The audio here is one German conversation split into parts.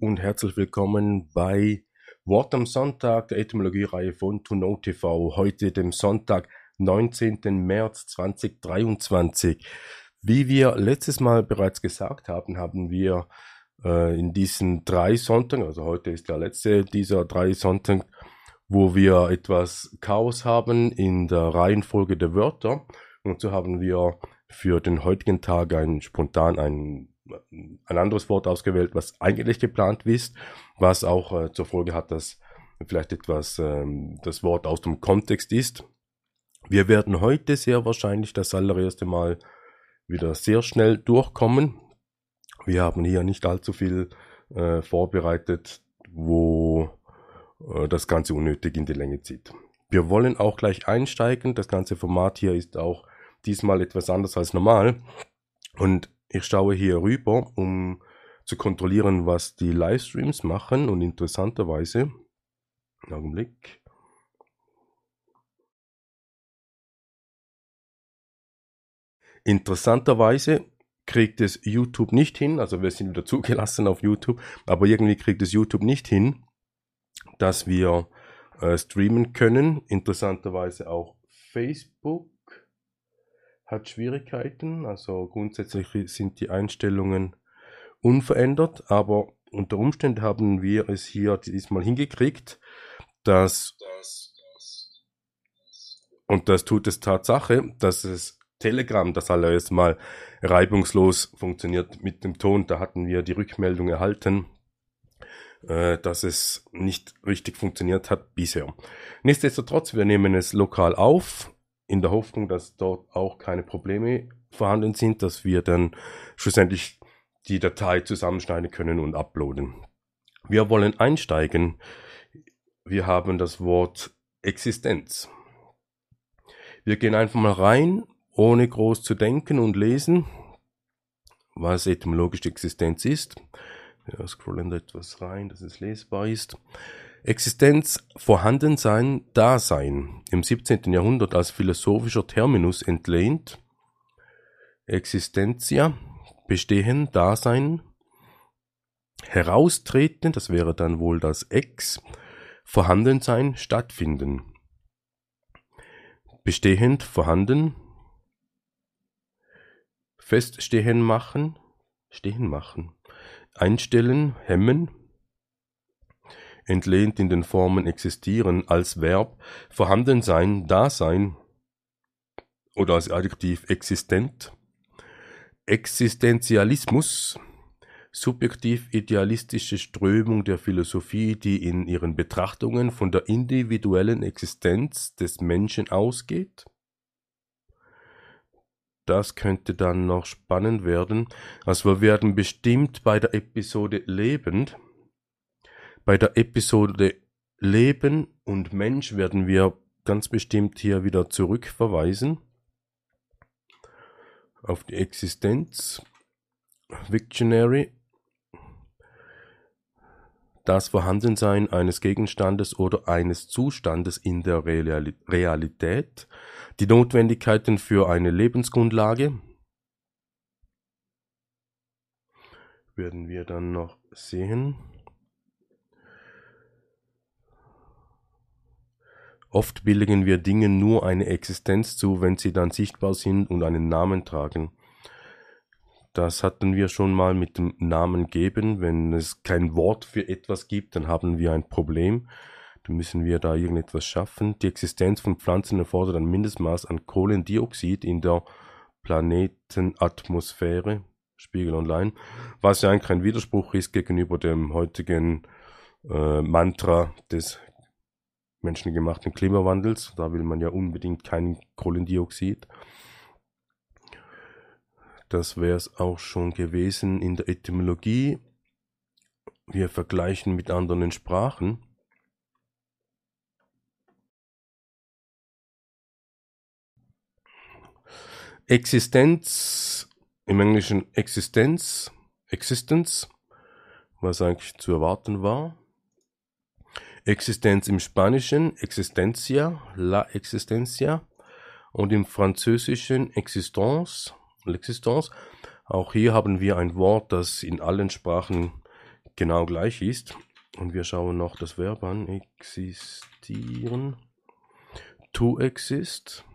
und herzlich willkommen bei Wort am Sonntag der Etymologie-Reihe von Tuno TV. Heute dem Sonntag, 19. März 2023. Wie wir letztes Mal bereits gesagt haben, haben wir äh, in diesen drei Sonntagen, also heute ist der letzte dieser drei Sonntage, wo wir etwas Chaos haben in der Reihenfolge der Wörter. Und so haben wir für den heutigen Tag ein spontan ein, ein anderes Wort ausgewählt, was eigentlich geplant ist, was auch äh, zur Folge hat, dass vielleicht etwas ähm, das Wort aus dem Kontext ist. Wir werden heute sehr wahrscheinlich das allererste Mal wieder sehr schnell durchkommen. Wir haben hier nicht allzu viel äh, vorbereitet, wo äh, das Ganze unnötig in die Länge zieht. Wir wollen auch gleich einsteigen. Das ganze Format hier ist auch diesmal etwas anders als normal. Und ich schaue hier rüber, um zu kontrollieren, was die Livestreams machen. Und interessanterweise, Augenblick. Interessanterweise kriegt es YouTube nicht hin, also wir sind wieder zugelassen auf YouTube, aber irgendwie kriegt es YouTube nicht hin, dass wir äh, streamen können. Interessanterweise auch Facebook hat Schwierigkeiten. Also grundsätzlich sind die Einstellungen unverändert, aber unter Umständen haben wir es hier diesmal hingekriegt, dass und das tut es Tatsache, dass es Telegram das allererste Mal reibungslos funktioniert mit dem Ton. Da hatten wir die Rückmeldung erhalten, äh, dass es nicht richtig funktioniert hat bisher. Nichtsdestotrotz, wir nehmen es lokal auf in der Hoffnung, dass dort auch keine Probleme vorhanden sind, dass wir dann schlussendlich die Datei zusammenschneiden können und uploaden. Wir wollen einsteigen. Wir haben das Wort Existenz. Wir gehen einfach mal rein, ohne groß zu denken und lesen, was etymologische Existenz ist. Wir scrollen etwas rein, dass es lesbar ist. Existenz, Vorhandensein, Dasein, im 17. Jahrhundert als philosophischer Terminus entlehnt, Existentia, Bestehen, Dasein, Heraustreten, das wäre dann wohl das Ex, Vorhandensein, Stattfinden. Bestehend, vorhanden, Feststehen machen, stehen machen, einstellen, hemmen, entlehnt in den Formen existieren als Verb, vorhanden sein, da sein oder als Adjektiv existent, Existenzialismus, subjektiv-idealistische Strömung der Philosophie, die in ihren Betrachtungen von der individuellen Existenz des Menschen ausgeht. Das könnte dann noch spannend werden. Also wir werden bestimmt bei der Episode lebend bei der Episode Leben und Mensch werden wir ganz bestimmt hier wieder zurückverweisen auf die Existenz. Victionary. Das Vorhandensein eines Gegenstandes oder eines Zustandes in der Realität. Die Notwendigkeiten für eine Lebensgrundlage. Werden wir dann noch sehen. Oft billigen wir Dingen nur eine Existenz zu, wenn sie dann sichtbar sind und einen Namen tragen. Das hatten wir schon mal mit dem Namen geben. Wenn es kein Wort für etwas gibt, dann haben wir ein Problem. Dann müssen wir da irgendetwas schaffen. Die Existenz von Pflanzen erfordert ein Mindestmaß an Kohlendioxid in der Planetenatmosphäre. Spiegel Online. Was ja eigentlich kein Widerspruch ist gegenüber dem heutigen äh, Mantra des menschengemachten Klimawandels. Da will man ja unbedingt kein Kohlendioxid. Das wäre es auch schon gewesen in der Etymologie. Wir vergleichen mit anderen Sprachen. Existenz, im Englischen Existenz, Existence, was eigentlich zu erwarten war. Existenz im Spanischen Existencia, la existencia und im Französischen Existence, l'existence. Auch hier haben wir ein Wort, das in allen Sprachen genau gleich ist. Und wir schauen noch das Verb an. Existieren. To exist.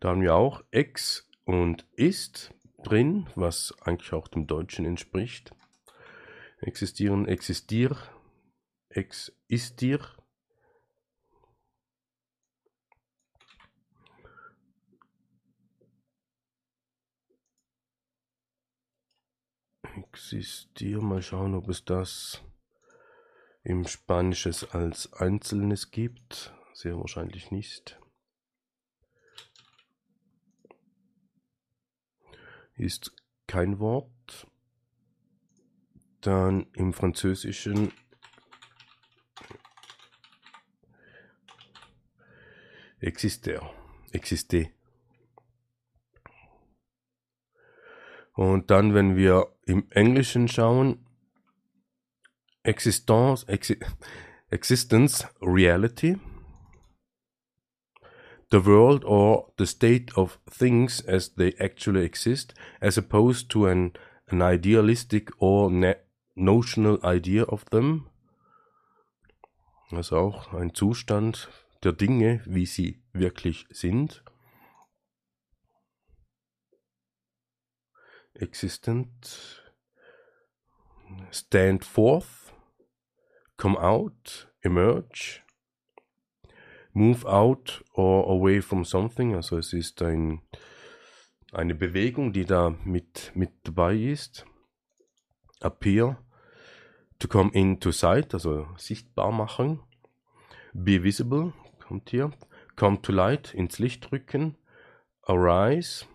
Da haben wir auch ex und ist drin, was eigentlich auch dem Deutschen entspricht. Existieren, existier, existier. Existier, mal schauen, ob es das im Spanisches als Einzelnes gibt. Sehr wahrscheinlich nicht. Ist kein Wort. Dann im Französischen exister, existé. Und dann, wenn wir im Englischen schauen, Existence, Exi Existence, Reality, the world or the state of things as they actually exist, as opposed to an, an idealistic or notional idea of them. Also auch ein Zustand der Dinge, wie sie wirklich sind. Existent, stand forth, come out, emerge, move out or away from something. Also es ist ein, eine Bewegung, die da mit, mit dabei ist. Appear, to come into sight, also sichtbar machen. Be visible, kommt hier. Come to light, ins Licht rücken. Arise,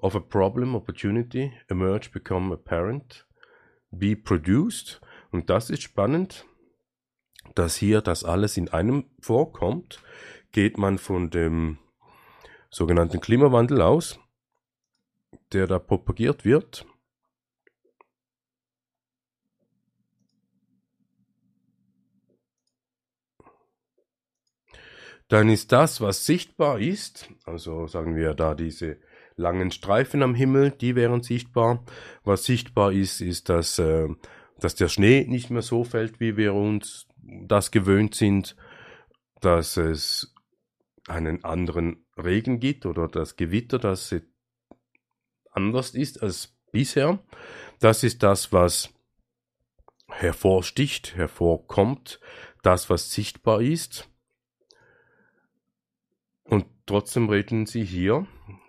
of a problem, opportunity, emerge, become apparent. Be produced, und das ist spannend, dass hier das alles in einem vorkommt. Geht man von dem sogenannten Klimawandel aus, der da propagiert wird. Dann ist das, was sichtbar ist, also sagen wir da diese langen Streifen am Himmel, die wären sichtbar. Was sichtbar ist, ist, dass äh, dass der Schnee nicht mehr so fällt, wie wir uns das gewöhnt sind, dass es einen anderen Regen gibt oder das Gewitter, das anders ist als bisher. Das ist das, was hervorsticht, hervorkommt, das, was sichtbar ist. Und trotzdem reden sie hier,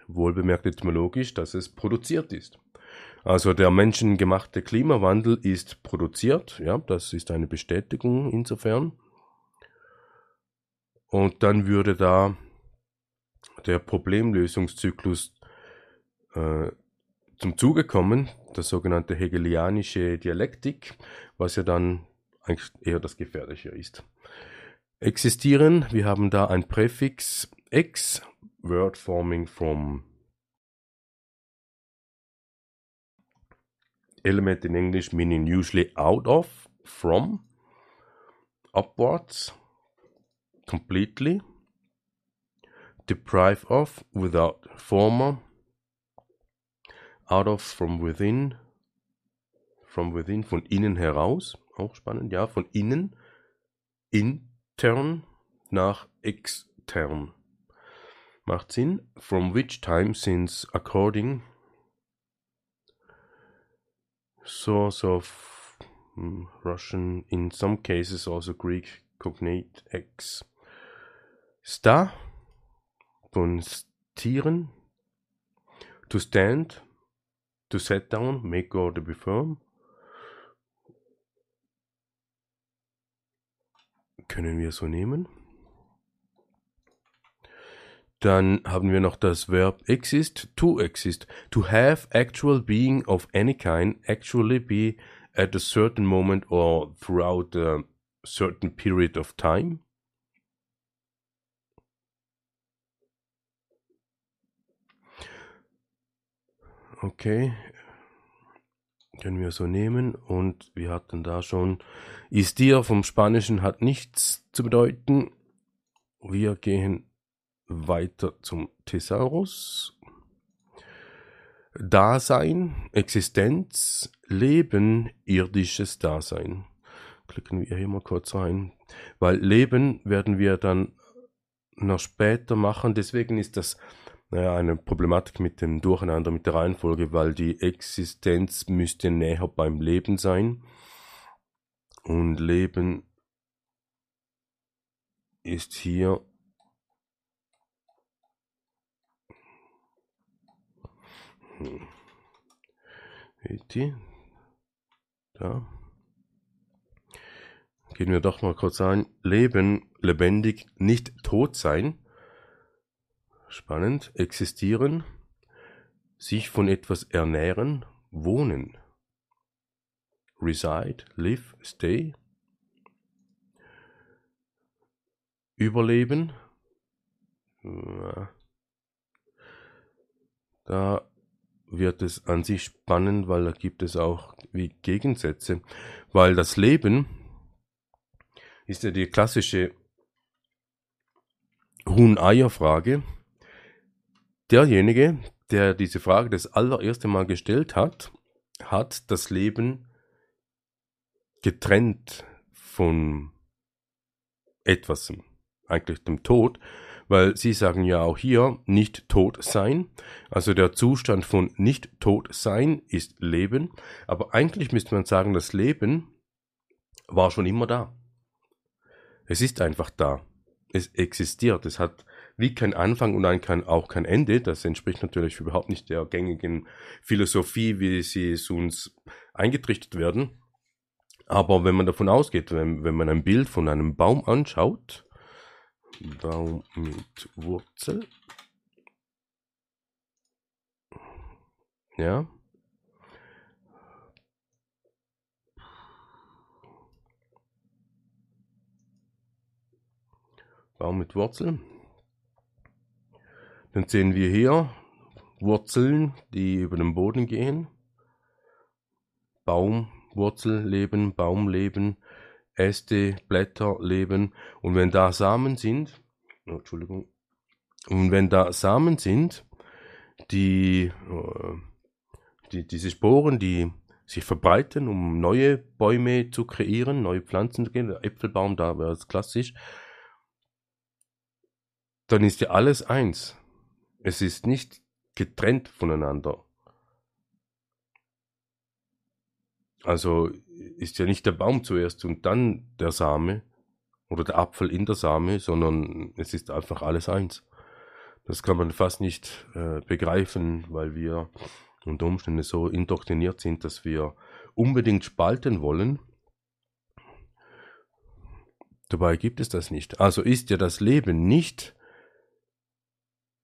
wohlbemerkt etymologisch, dass es produziert ist. Also der menschengemachte Klimawandel ist produziert, ja, das ist eine Bestätigung insofern. Und dann würde da der Problemlösungszyklus äh, zum Zuge kommen, das sogenannte hegelianische Dialektik, was ja dann eigentlich eher das Gefährliche ist. Existieren, wir haben da ein Präfix ex, word forming from element in English meaning usually out of, from, upwards, completely, deprive of, without, former, out of, from within, from within, von innen heraus, auch spannend, ja, von innen, intern nach extern. Macht Sinn. From which time, since according source of um, Russian, in some cases also Greek cognate X. Sta von stieren, to stand, to set down, make or to be firm. Können wir so nehmen. Dann haben wir noch das Verb exist, to exist. To have actual being of any kind, actually be at a certain moment or throughout a certain period of time. Okay, können wir so nehmen und wir hatten da schon ist dir vom Spanischen hat nichts zu bedeuten. Wir gehen weiter zum Thesaurus. Dasein, Existenz, Leben, irdisches Dasein. Klicken wir hier mal kurz rein. Weil Leben werden wir dann noch später machen. Deswegen ist das naja, eine Problematik mit dem Durcheinander, mit der Reihenfolge, weil die Existenz müsste näher beim Leben sein. Und Leben ist hier hm. Da. Gehen wir doch mal kurz ein. Leben, lebendig, nicht tot sein. Spannend. Existieren. Sich von etwas ernähren. Wohnen. Reside, live, stay. Überleben. Da wird es an sich spannend, weil da gibt es auch wie Gegensätze. Weil das Leben ist ja die klassische Huhn-Eier-Frage. Derjenige, der diese Frage das allererste Mal gestellt hat, hat das Leben getrennt von etwas, eigentlich dem Tod, weil Sie sagen ja auch hier nicht tot sein. Also der Zustand von nicht tot sein ist Leben, aber eigentlich müsste man sagen, das Leben war schon immer da. Es ist einfach da. Es existiert. Es hat wie kein Anfang und dann kein, auch kein Ende. Das entspricht natürlich überhaupt nicht der gängigen Philosophie, wie sie es uns eingetrichtert werden. Aber wenn man davon ausgeht, wenn, wenn man ein Bild von einem Baum anschaut, Baum mit Wurzel, ja, Baum mit Wurzeln. Dann sehen wir hier Wurzeln, die über den Boden gehen. Baum, Wurzelleben, Baumleben, Äste, Blätter leben. Und wenn da Samen sind, oh, Entschuldigung, und wenn da Samen sind, die, äh, die, diese Sporen, die sich verbreiten, um neue Bäume zu kreieren, neue Pflanzen zu gehen, der Äpfelbaum, da wäre es klassisch, dann ist ja alles eins. Es ist nicht getrennt voneinander. Also ist ja nicht der Baum zuerst und dann der Same oder der Apfel in der Same, sondern es ist einfach alles eins. Das kann man fast nicht äh, begreifen, weil wir unter Umständen so indoktriniert sind, dass wir unbedingt spalten wollen. Dabei gibt es das nicht. Also ist ja das Leben nicht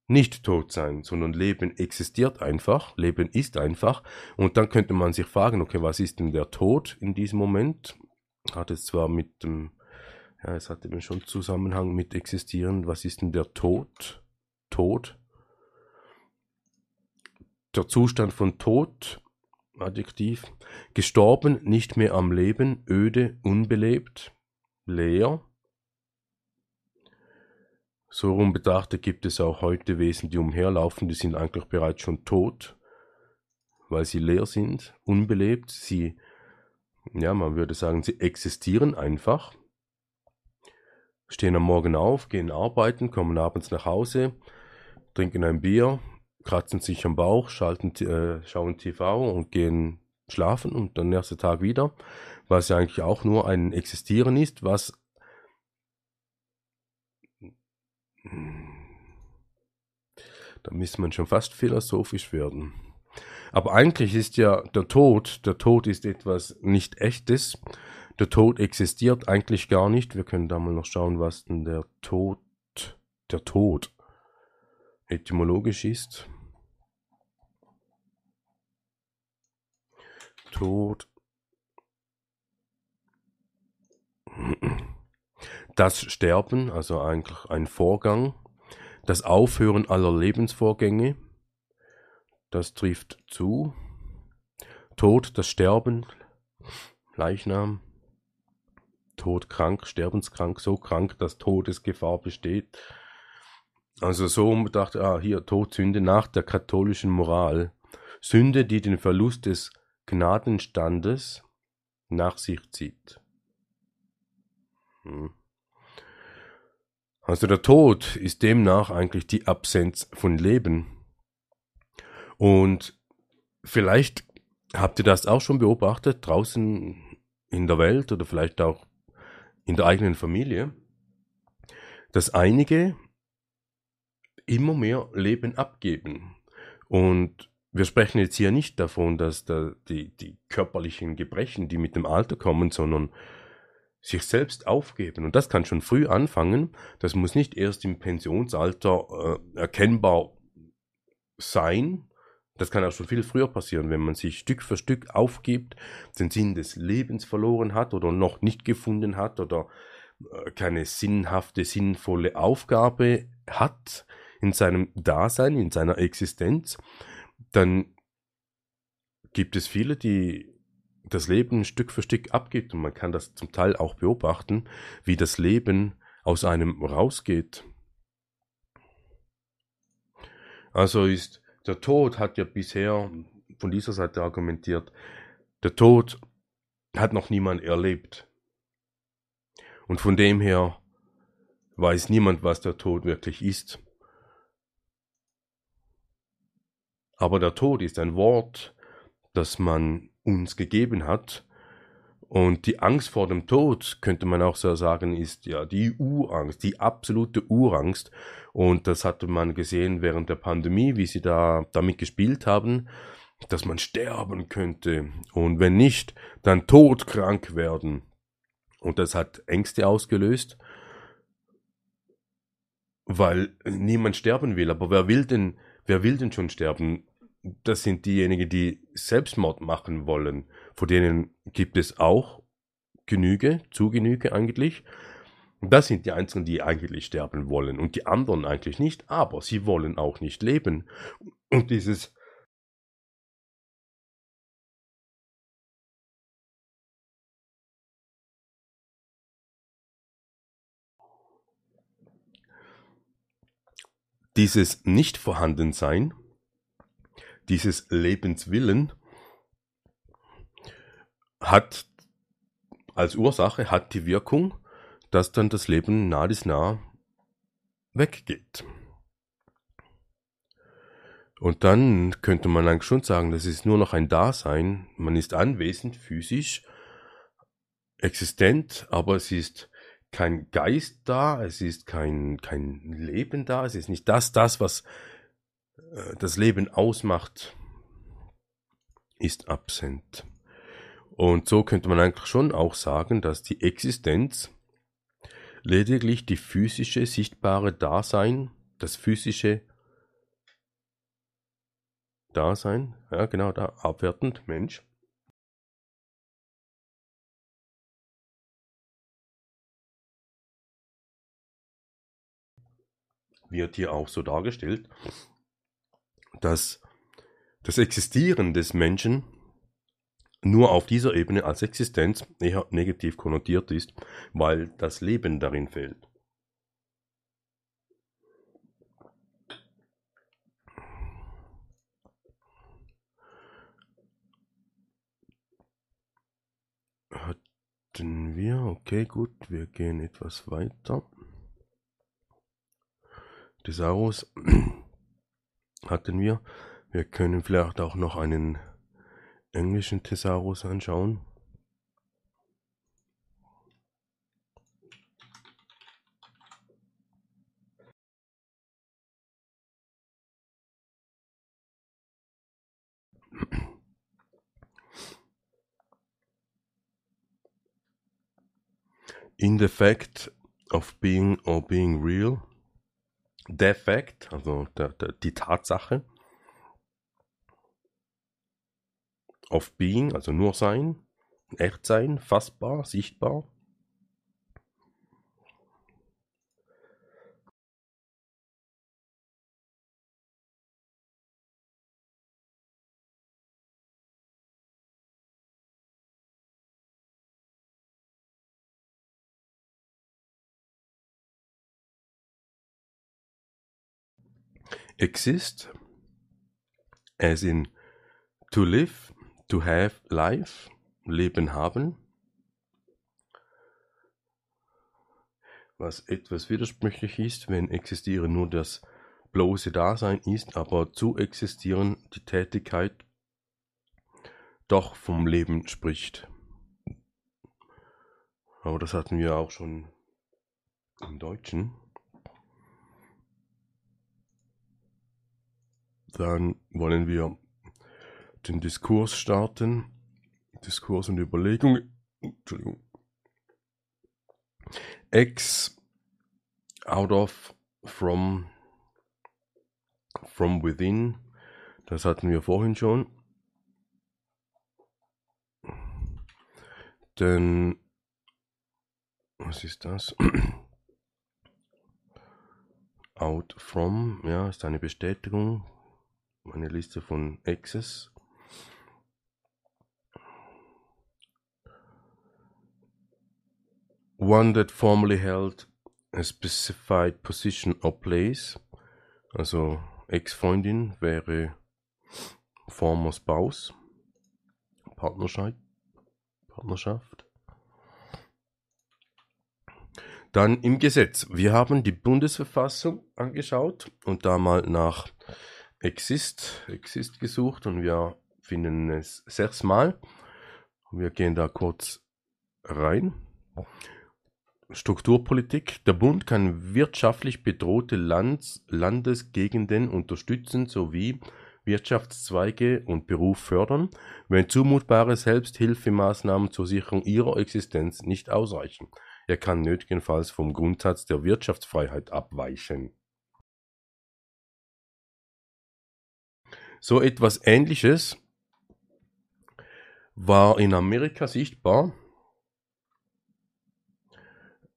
nicht tot sein, sondern Leben existiert einfach, Leben ist einfach. Und dann könnte man sich fragen, okay, was ist denn der Tod in diesem Moment? Hat es zwar mit dem, ja, es hat eben schon Zusammenhang mit existieren, was ist denn der Tod? Tod. Der Zustand von Tod, Adjektiv, gestorben, nicht mehr am Leben, öde, unbelebt, leer, so rum betrachtet gibt es auch heute Wesen, die umherlaufen, die sind eigentlich bereits schon tot, weil sie leer sind, unbelebt. Sie, ja, man würde sagen, sie existieren einfach, stehen am Morgen auf, gehen arbeiten, kommen abends nach Hause, trinken ein Bier, kratzen sich am Bauch, schalten, äh, schauen TV und gehen schlafen und dann nächsten Tag wieder, was ja eigentlich auch nur ein Existieren ist, was Da müsste man schon fast philosophisch werden. Aber eigentlich ist ja der Tod, der Tod ist etwas nicht echtes. Der Tod existiert eigentlich gar nicht. Wir können da mal noch schauen, was denn der Tod, der Tod etymologisch ist. Tod. Das Sterben, also eigentlich ein Vorgang, das Aufhören aller Lebensvorgänge, das trifft zu. Tod, das Sterben, Leichnam, Tod krank, sterbenskrank, so krank, dass Todesgefahr besteht. Also so dachte, ah, hier Todsünde nach der katholischen Moral. Sünde, die den Verlust des Gnadenstandes nach sich zieht. Hm. Also der Tod ist demnach eigentlich die Absenz von Leben. Und vielleicht habt ihr das auch schon beobachtet draußen in der Welt oder vielleicht auch in der eigenen Familie, dass einige immer mehr Leben abgeben. Und wir sprechen jetzt hier nicht davon, dass da die, die körperlichen Gebrechen, die mit dem Alter kommen, sondern sich selbst aufgeben. Und das kann schon früh anfangen. Das muss nicht erst im Pensionsalter äh, erkennbar sein. Das kann auch schon viel früher passieren, wenn man sich Stück für Stück aufgibt, den Sinn des Lebens verloren hat oder noch nicht gefunden hat oder äh, keine sinnhafte, sinnvolle Aufgabe hat in seinem Dasein, in seiner Existenz, dann gibt es viele, die das Leben Stück für Stück abgibt und man kann das zum Teil auch beobachten, wie das Leben aus einem rausgeht. Also ist der Tod hat ja bisher von dieser Seite argumentiert, der Tod hat noch niemand erlebt. Und von dem her weiß niemand, was der Tod wirklich ist. Aber der Tod ist ein Wort, das man uns gegeben hat. Und die Angst vor dem Tod, könnte man auch so sagen, ist ja die Urangst, die absolute Urangst. Und das hatte man gesehen während der Pandemie, wie sie da damit gespielt haben, dass man sterben könnte. Und wenn nicht, dann todkrank werden. Und das hat Ängste ausgelöst, weil niemand sterben will. Aber wer will denn, wer will denn schon sterben? Das sind diejenigen, die Selbstmord machen wollen. Vor denen gibt es auch Genüge, zu Genüge eigentlich. Das sind die Einzigen, die eigentlich sterben wollen und die anderen eigentlich nicht, aber sie wollen auch nicht leben. Und dieses dieses Nicht-Vorhandensein dieses Lebenswillen hat als Ursache, hat die Wirkung, dass dann das Leben nah bis nah weggeht. Und dann könnte man eigentlich schon sagen, das ist nur noch ein Dasein. Man ist anwesend, physisch, existent, aber es ist kein Geist da, es ist kein, kein Leben da, es ist nicht das, das, was das Leben ausmacht, ist absent. Und so könnte man eigentlich schon auch sagen, dass die Existenz lediglich die physische, sichtbare Dasein, das physische Dasein, ja genau, da abwertend, Mensch, wird hier auch so dargestellt, dass das Existieren des Menschen nur auf dieser Ebene als Existenz eher negativ konnotiert ist, weil das Leben darin fehlt. Hatten wir, okay, gut, wir gehen etwas weiter. Thesaurus hatten wir. Wir können vielleicht auch noch einen englischen Thesaurus anschauen. In the fact of being or being real der Fact, also der, der, die Tatsache, of being, also nur sein, echt sein, fassbar, sichtbar. Exist, as in To live, to have life, Leben haben. Was etwas widersprüchlich ist, wenn existieren nur das bloße Dasein ist, aber zu existieren die Tätigkeit doch vom Leben spricht. Aber das hatten wir auch schon im Deutschen. Dann wollen wir den Diskurs starten. Diskurs und Überlegung. Entschuldigung. Ex, out of, from, from within. Das hatten wir vorhin schon. Denn, was ist das? Out from, ja, ist eine Bestätigung. Eine Liste von Exes. One that formerly held a specified position or place. Also Ex-Freundin wäre former Spouse. Partnerschaft. Partnerschaft. Dann im Gesetz. Wir haben die Bundesverfassung angeschaut und da mal nach Exist, Exist gesucht und wir finden es sechsmal. Wir gehen da kurz rein. Strukturpolitik. Der Bund kann wirtschaftlich bedrohte Lands Landesgegenden unterstützen sowie Wirtschaftszweige und Beruf fördern, wenn zumutbare Selbsthilfemaßnahmen zur Sicherung ihrer Existenz nicht ausreichen. Er kann nötigenfalls vom Grundsatz der Wirtschaftsfreiheit abweichen. So etwas Ähnliches war in Amerika sichtbar,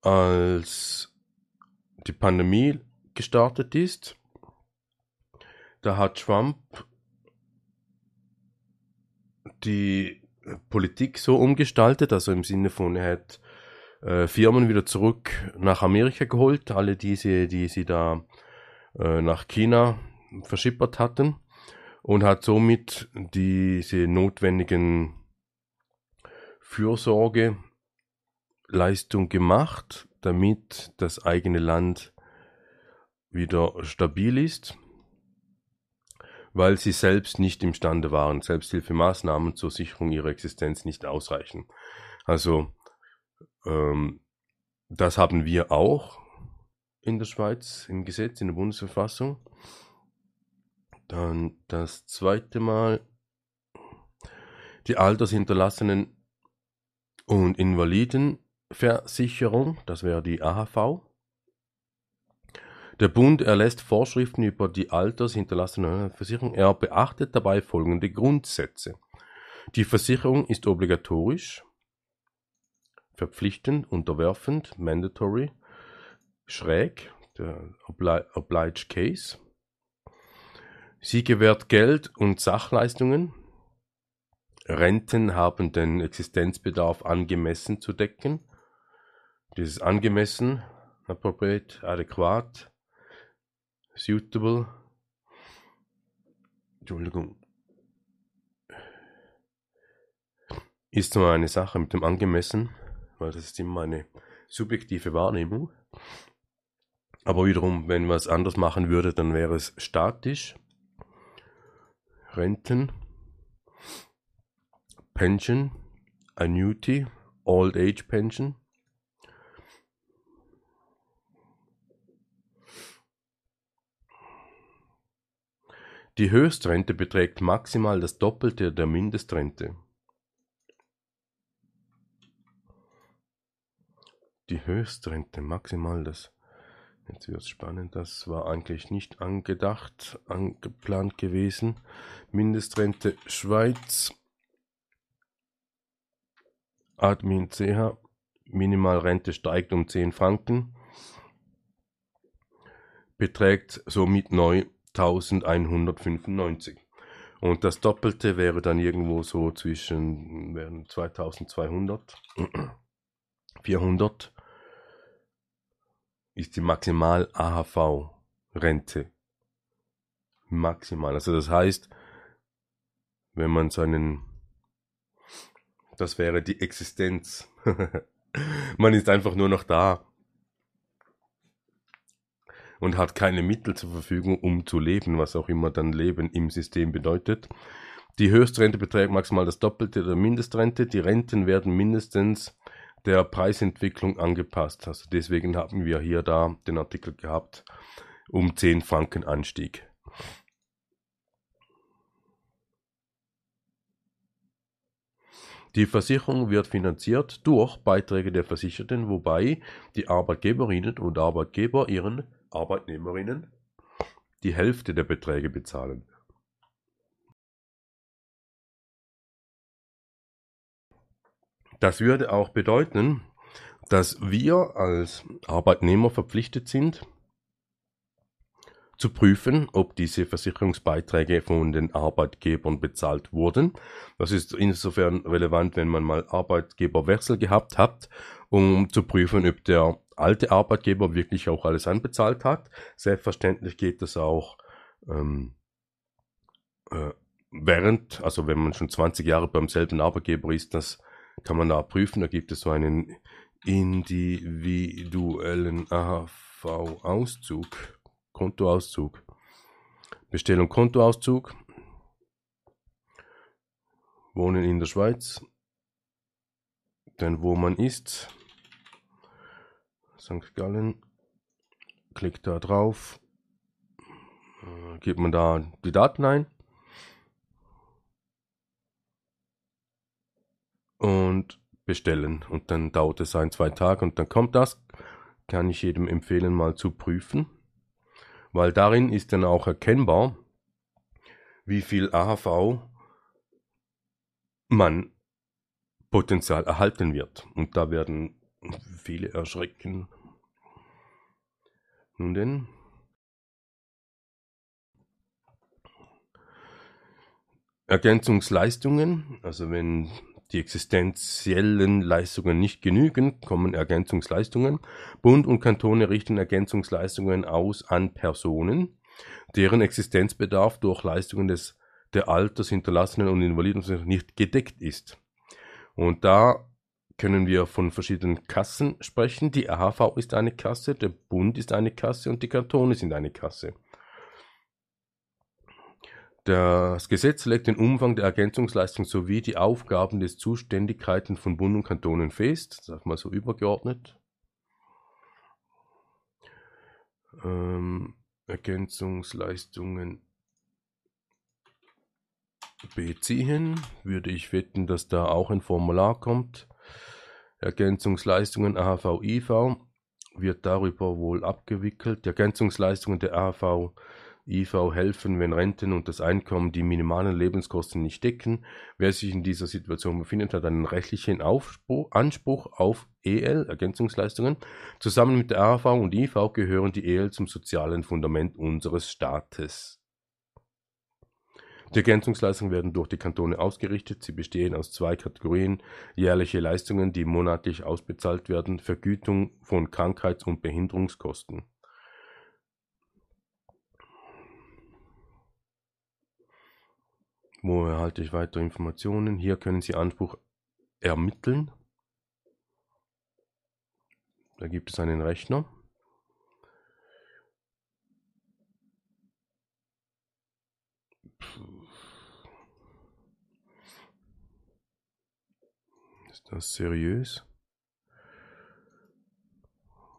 als die Pandemie gestartet ist. Da hat Trump die Politik so umgestaltet, also im Sinne von, er hat äh, Firmen wieder zurück nach Amerika geholt, alle diese, die sie da äh, nach China verschippert hatten und hat somit diese notwendigen Fürsorgeleistung gemacht, damit das eigene Land wieder stabil ist weil sie selbst nicht imstande waren, Selbsthilfemaßnahmen zur Sicherung ihrer Existenz nicht ausreichen. Also ähm, das haben wir auch in der Schweiz im Gesetz, in der Bundesverfassung. Dann das zweite Mal die Altershinterlassenen und Invalidenversicherung, das wäre die AHV. Der Bund erlässt Vorschriften über die altershinterlassene Versicherung. Er beachtet dabei folgende Grundsätze. Die Versicherung ist obligatorisch, verpflichtend, unterwerfend, mandatory, schräg, der obliged case. Sie gewährt Geld und Sachleistungen. Renten haben den Existenzbedarf angemessen zu decken. Dieses angemessen, appropriate, adäquat, suitable. Entschuldigung. Ist zwar eine Sache mit dem angemessen, weil das ist immer eine subjektive Wahrnehmung. Aber wiederum, wenn man es anders machen würde, dann wäre es statisch. Renten, Pension, Annuity, Old Age Pension, Die Höchstrente beträgt maximal das Doppelte der Mindestrente. Die Höchstrente maximal das. Jetzt wird es spannend, das war eigentlich nicht angedacht, angeplant gewesen. Mindestrente Schweiz. Admin CH. Minimalrente steigt um 10 Franken. Beträgt somit neu 1195. Und das Doppelte wäre dann irgendwo so zwischen wären 2200, 400 ist die maximal AHV Rente. Maximal. Also das heißt, wenn man seinen, das wäre die Existenz. man ist einfach nur noch da und hat keine Mittel zur Verfügung, um zu leben, was auch immer dann Leben im System bedeutet. Die Höchstrente beträgt maximal das Doppelte der Mindestrente. Die Renten werden mindestens der Preisentwicklung angepasst. Also deswegen haben wir hier da den Artikel gehabt um 10 Franken Anstieg. Die Versicherung wird finanziert durch Beiträge der Versicherten, wobei die Arbeitgeberinnen und Arbeitgeber ihren Arbeitnehmerinnen die Hälfte der Beträge bezahlen. Das würde auch bedeuten, dass wir als Arbeitnehmer verpflichtet sind, zu prüfen, ob diese Versicherungsbeiträge von den Arbeitgebern bezahlt wurden. Das ist insofern relevant, wenn man mal Arbeitgeberwechsel gehabt hat, um zu prüfen, ob der alte Arbeitgeber wirklich auch alles anbezahlt hat. Selbstverständlich geht das auch ähm, äh, während, also wenn man schon 20 Jahre beim selben Arbeitgeber ist, das kann man da prüfen. Da gibt es so einen individuellen AHV-Auszug, Kontoauszug. Bestellung Kontoauszug. Wohnen in der Schweiz. Denn wo man ist. St. Gallen. Klickt da drauf. Äh, gibt man da die Daten ein. Und bestellen. Und dann dauert es ein, zwei Tage und dann kommt das. Kann ich jedem empfehlen, mal zu prüfen. Weil darin ist dann auch erkennbar, wie viel AHV man Potenzial erhalten wird. Und da werden viele erschrecken. Nun denn. Ergänzungsleistungen, also wenn die existenziellen Leistungen nicht genügen, kommen Ergänzungsleistungen. Bund und Kantone richten Ergänzungsleistungen aus an Personen, deren Existenzbedarf durch Leistungen des der Alters, Hinterlassenen und Invaliden nicht gedeckt ist. Und da können wir von verschiedenen Kassen sprechen. Die AHV ist eine Kasse, der Bund ist eine Kasse und die Kantone sind eine Kasse. Das Gesetz legt den Umfang der Ergänzungsleistung sowie die Aufgaben des Zuständigkeiten von Bund und Kantonen fest, sag mal so übergeordnet. Ähm, Ergänzungsleistungen beziehen, würde ich wetten, dass da auch ein Formular kommt. Ergänzungsleistungen AHV, IV wird darüber wohl abgewickelt. Die Ergänzungsleistungen der AHV IV helfen, wenn Renten und das Einkommen die minimalen Lebenskosten nicht decken. Wer sich in dieser Situation befindet, hat einen rechtlichen Aufspruch, Anspruch auf EL, Ergänzungsleistungen. Zusammen mit der AV und IV gehören die EL zum sozialen Fundament unseres Staates. Die Ergänzungsleistungen werden durch die Kantone ausgerichtet. Sie bestehen aus zwei Kategorien. Jährliche Leistungen, die monatlich ausbezahlt werden, Vergütung von Krankheits- und Behinderungskosten. Wo erhalte ich weitere Informationen? Hier können Sie Anspruch ermitteln. Da gibt es einen Rechner. Ist das seriös?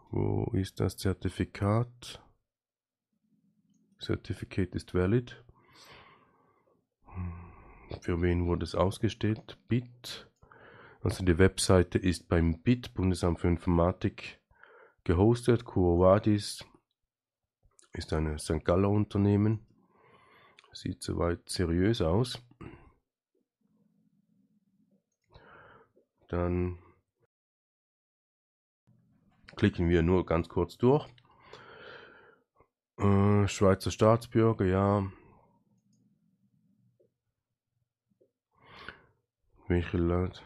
Wo ist das Zertifikat? Certificate ist valid. Für wen wurde es ausgestellt? BIT. Also die Webseite ist beim BIT, Bundesamt für Informatik, gehostet. Kurovadis ist ein St. Galler Unternehmen. Sieht soweit seriös aus. Dann klicken wir nur ganz kurz durch. Äh, Schweizer Staatsbürger, ja. Michelat.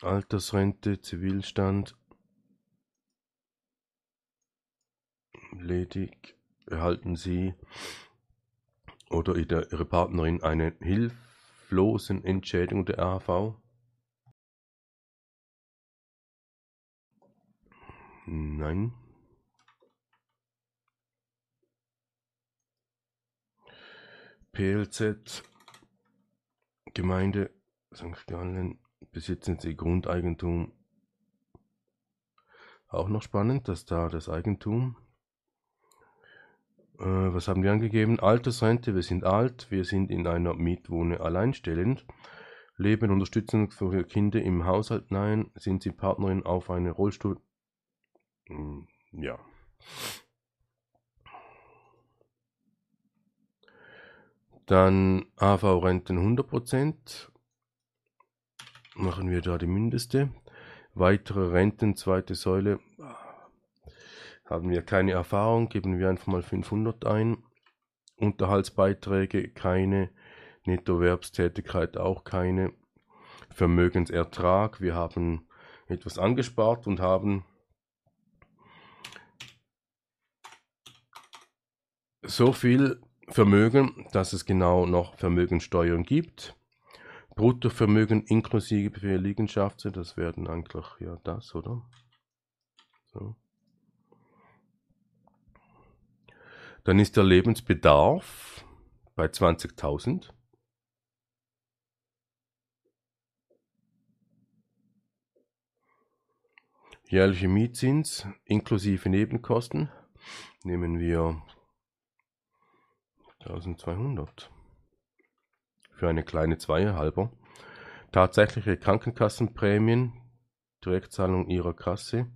Altersrente, Zivilstand. Ledig erhalten Sie oder ihre Partnerin eine hilflosen Entschädigung der AHV? Nein. PLZ Gemeinde St. Gallen besitzen sie Grundeigentum. Auch noch spannend, dass da das Eigentum. Äh, was haben wir angegeben? Altersrente, wir sind alt, wir sind in einer Mietwohne alleinstellend. Leben, Unterstützung für Kinder im Haushalt, nein. Sind sie Partnerin auf eine Rollstuhl? Hm, ja. Dann AV-Renten 100%. Machen wir da die Mindeste. Weitere Renten, zweite Säule. Haben wir keine Erfahrung, geben wir einfach mal 500 ein. Unterhaltsbeiträge keine. Nettoerwerbstätigkeit auch keine. Vermögensertrag, wir haben etwas angespart und haben so viel Vermögen, dass es genau noch Vermögensteuern gibt. Bruttovermögen inklusive Liegenschaften, das werden eigentlich ja das, oder? So. Dann ist der Lebensbedarf bei 20.000. Jährliche Mietzins inklusive Nebenkosten nehmen wir 1200. Für eine kleine Zweierhalber. Tatsächliche Krankenkassenprämien, Direktzahlung ihrer Kasse.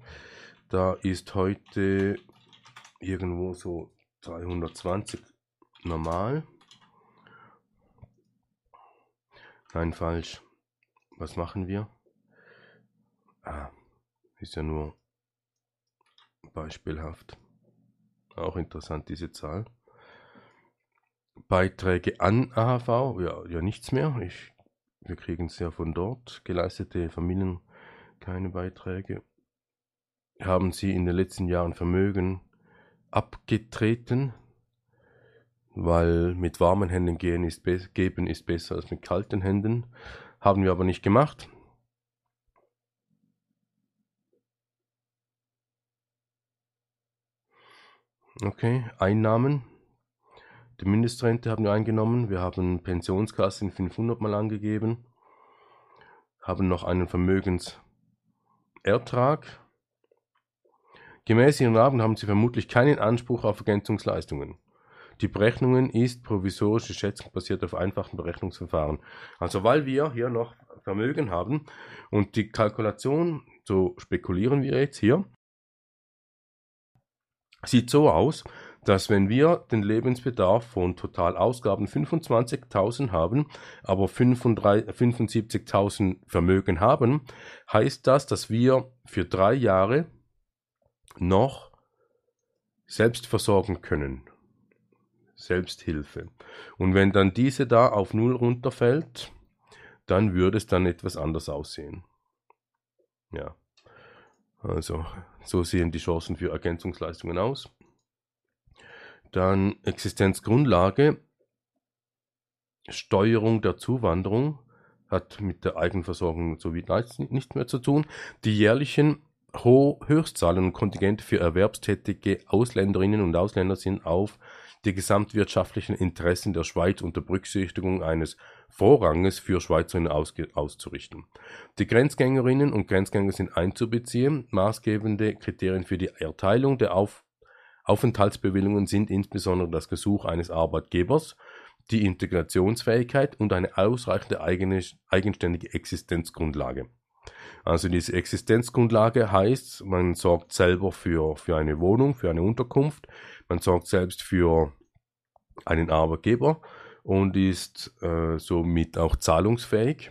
Da ist heute irgendwo so 320 normal. Nein, falsch. Was machen wir? Ah, ist ja nur beispielhaft. Auch interessant diese Zahl. Beiträge an AHV, ja, ja nichts mehr. Ich, wir kriegen es ja von dort. Geleistete Familien keine Beiträge. Haben Sie in den letzten Jahren Vermögen abgetreten? Weil mit warmen Händen gehen ist geben ist besser als mit kalten Händen. Haben wir aber nicht gemacht. Okay, Einnahmen die Mindestrente haben wir eingenommen. Wir haben Pensionskassen 500 mal angegeben. Haben noch einen Vermögensertrag. Gemäß Ihren Abend haben Sie vermutlich keinen Anspruch auf Ergänzungsleistungen. Die Berechnungen ist provisorische Schätzung basiert auf einfachen Berechnungsverfahren. Also weil wir hier noch Vermögen haben und die Kalkulation, so spekulieren wir jetzt hier, sieht so aus, dass wenn wir den Lebensbedarf von Totalausgaben 25.000 haben, aber 75.000 Vermögen haben, heißt das, dass wir für drei Jahre noch selbst versorgen können. Selbsthilfe. Und wenn dann diese da auf Null runterfällt, dann würde es dann etwas anders aussehen. Ja. Also, so sehen die Chancen für Ergänzungsleistungen aus. Dann Existenzgrundlage, Steuerung der Zuwanderung hat mit der Eigenversorgung sowie nichts mehr zu tun. Die jährlichen Ho Höchstzahlen und Kontingente für erwerbstätige Ausländerinnen und Ausländer sind auf die gesamtwirtschaftlichen Interessen der Schweiz unter Berücksichtigung eines Vorranges für Schweizerinnen auszurichten. Die Grenzgängerinnen und Grenzgänger sind einzubeziehen. Maßgebende Kriterien für die Erteilung der Auf Aufenthaltsbewilligungen sind insbesondere das Gesuch eines Arbeitgebers, die Integrationsfähigkeit und eine ausreichende eigene, eigenständige Existenzgrundlage. Also diese Existenzgrundlage heißt, man sorgt selber für, für eine Wohnung, für eine Unterkunft, man sorgt selbst für einen Arbeitgeber und ist äh, somit auch zahlungsfähig.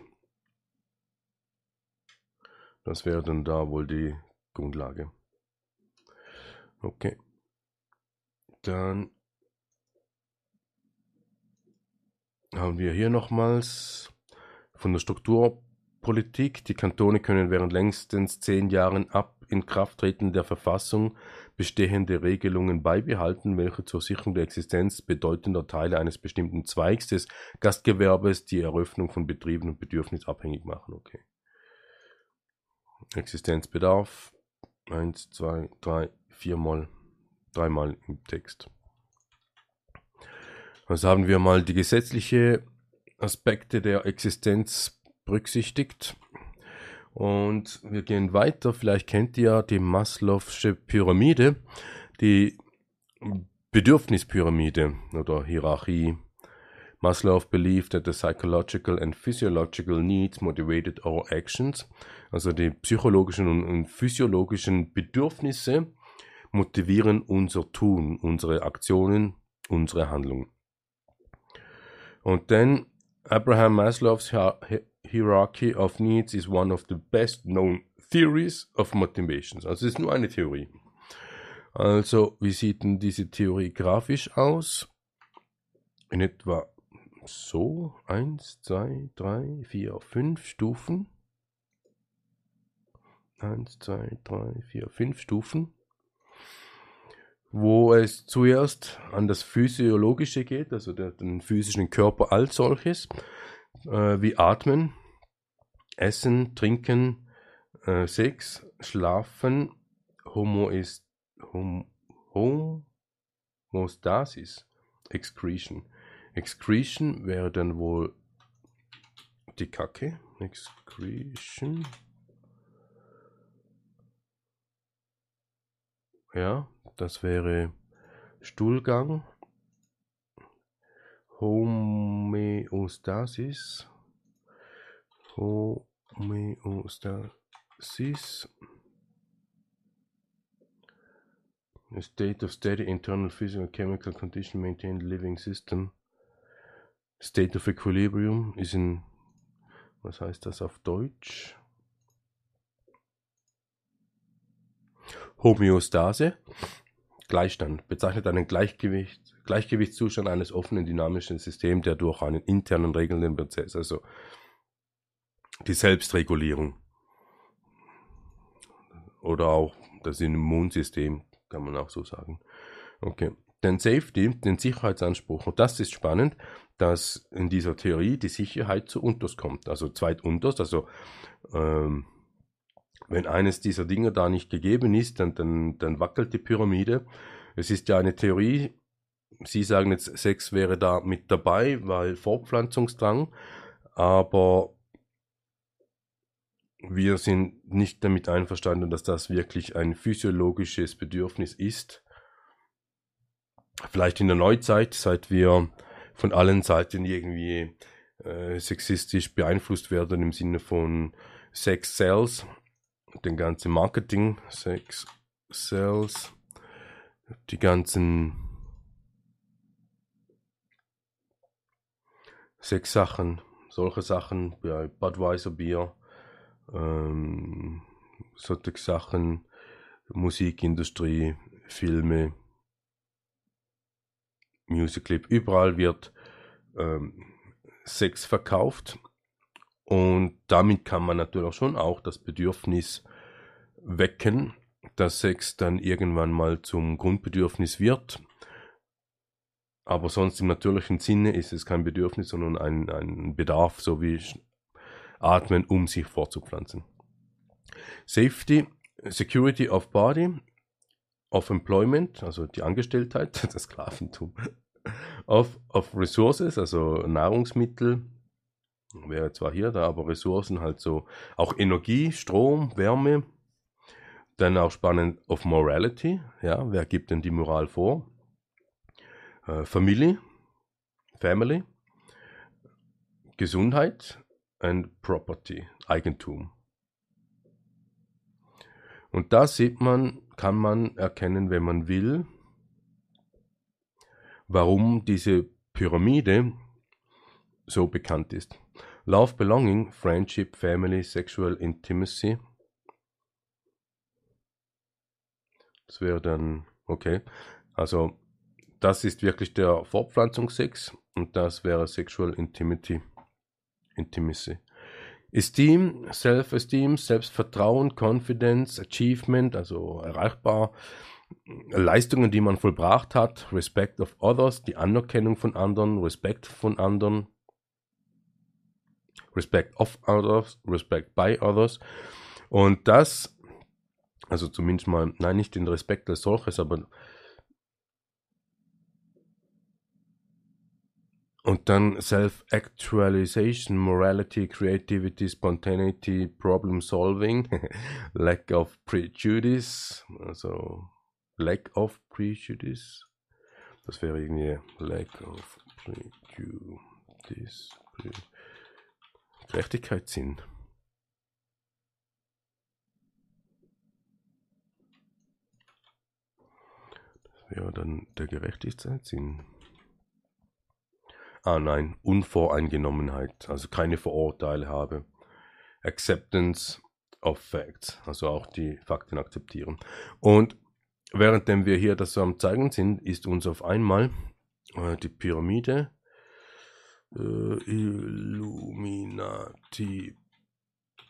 Das wäre dann da wohl die Grundlage. Okay. Dann haben wir hier nochmals von der Strukturpolitik. Die Kantone können während längstens zehn Jahren ab Inkrafttreten der Verfassung bestehende Regelungen beibehalten, welche zur Sicherung der Existenz bedeutender Teile eines bestimmten Zweigs des Gastgewerbes die Eröffnung von Betrieben und Bedürfnis abhängig machen. Okay. Existenzbedarf. Eins, zwei, drei, viermal, dreimal im Text. Also haben wir mal die gesetzliche Aspekte der Existenz berücksichtigt. Und wir gehen weiter. Vielleicht kennt ihr die Maslow'sche Pyramide, die Bedürfnispyramide oder Hierarchie. Maslow believed that the psychological and physiological needs motivated our actions. Also die psychologischen und physiologischen Bedürfnisse motivieren unser Tun, unsere Aktionen, unsere Handlungen. Und dann Abraham Maslow's hierarchy of needs is one of the best known theories of motivations. Also es ist nur eine Theorie. Also, wie sieht denn diese Theorie grafisch aus? In etwa so. Eins, zwei, drei, vier, fünf Stufen. Eins, zwei, drei, vier, fünf Stufen. Wo es zuerst an das Physiologische geht, also den physischen Körper als solches äh, wie Atmen, Essen, Trinken, äh, Sex, Schlafen, Homo ist Hom, Homostasis, Excretion. Excretion wäre dann wohl die Kacke. Excretion. Ja, das wäre Stuhlgang. Homöostasis. Homöostasis. State of steady internal physical chemical condition maintained living system. State of Equilibrium ist in, was heißt das auf Deutsch? Homöostase, Gleichstand, bezeichnet einen Gleichgewicht, Gleichgewichtszustand eines offenen dynamischen Systems, der durch einen internen regelnden Prozess, also die Selbstregulierung oder auch das Immunsystem, kann man auch so sagen. Okay. Den Safety, den Sicherheitsanspruch, und das ist spannend, dass in dieser Theorie die Sicherheit zu unterst kommt, also zweitunterst, also ähm, wenn eines dieser Dinge da nicht gegeben ist, dann, dann, dann wackelt die Pyramide. Es ist ja eine Theorie, Sie sagen jetzt, Sex wäre da mit dabei, weil Fortpflanzungsdrang, aber wir sind nicht damit einverstanden, dass das wirklich ein physiologisches Bedürfnis ist. Vielleicht in der Neuzeit, seit wir von allen Seiten irgendwie äh, sexistisch beeinflusst werden im Sinne von Sex Sales, den ganzen Marketing, Sex Sales, die ganzen sechs Sachen, solche Sachen bei Budweiser Bier, ähm, solche Sachen, Musikindustrie, Filme, Music überall wird ähm, Sex verkauft und damit kann man natürlich auch schon auch das Bedürfnis wecken, dass Sex dann irgendwann mal zum Grundbedürfnis wird aber sonst im natürlichen Sinne ist es kein Bedürfnis, sondern ein, ein Bedarf, so wie Atmen, um sich fortzupflanzen. Safety, Security of Body, of Employment, also die Angestelltheit, das Sklaventum, of, of Resources, also Nahrungsmittel, wäre zwar hier da, aber Ressourcen halt so, auch Energie, Strom, Wärme, dann auch spannend of Morality, ja, wer gibt denn die Moral vor? äh, Familie, Family, Gesundheit and Property, Eigentum. Und da sieht man, kann man erkennen, wenn man will, warum diese Pyramide so bekannt ist. Love, Belonging, Friendship, Family, Sexual Intimacy. Das wäre dann, okay. Also das ist wirklich der Fortpflanzungssex und das wäre Sexual Intimity. Intimacy. Esteem, Self-Esteem, Selbstvertrauen, Confidence, Achievement, also erreichbar, Leistungen, die man vollbracht hat, Respect of Others, die Anerkennung von anderen, Respekt von anderen, Respect of Others, Respect by Others. Und das, also zumindest mal, nein, nicht den Respekt als solches, aber Und dann Self-Actualization, Morality, Creativity, Spontaneity, Problem Solving, Lack of Prejudice, also Lack of Prejudice. Das wäre irgendwie Lack of Prejudice. Pre Gerechtigkeitssinn. Das wäre dann der Gerechtigkeitssinn. Ah nein, Unvoreingenommenheit, also keine Vorurteile habe. Acceptance of Facts, also auch die Fakten akzeptieren. Und währenddem wir hier das so am zeigen sind, ist uns auf einmal äh, die Pyramide äh, Illuminati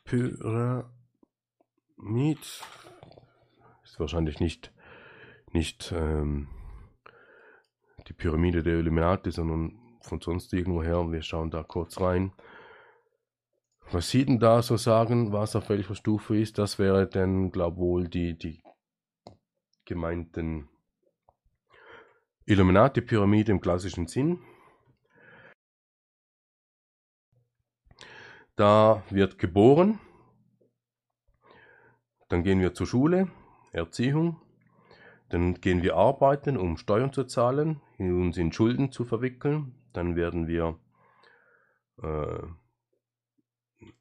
Pyramid ist wahrscheinlich nicht nicht ähm, die Pyramide der Illuminati, sondern von sonst irgendwo her. Wir schauen da kurz rein. Was Sie denn da so sagen, was auf welcher Stufe ist? Das wäre dann, glaube wohl die, die gemeinten Illuminati-Pyramide im klassischen Sinn. Da wird geboren, dann gehen wir zur Schule, Erziehung, dann gehen wir arbeiten, um Steuern zu zahlen, uns in Schulden zu verwickeln, dann werden wir äh,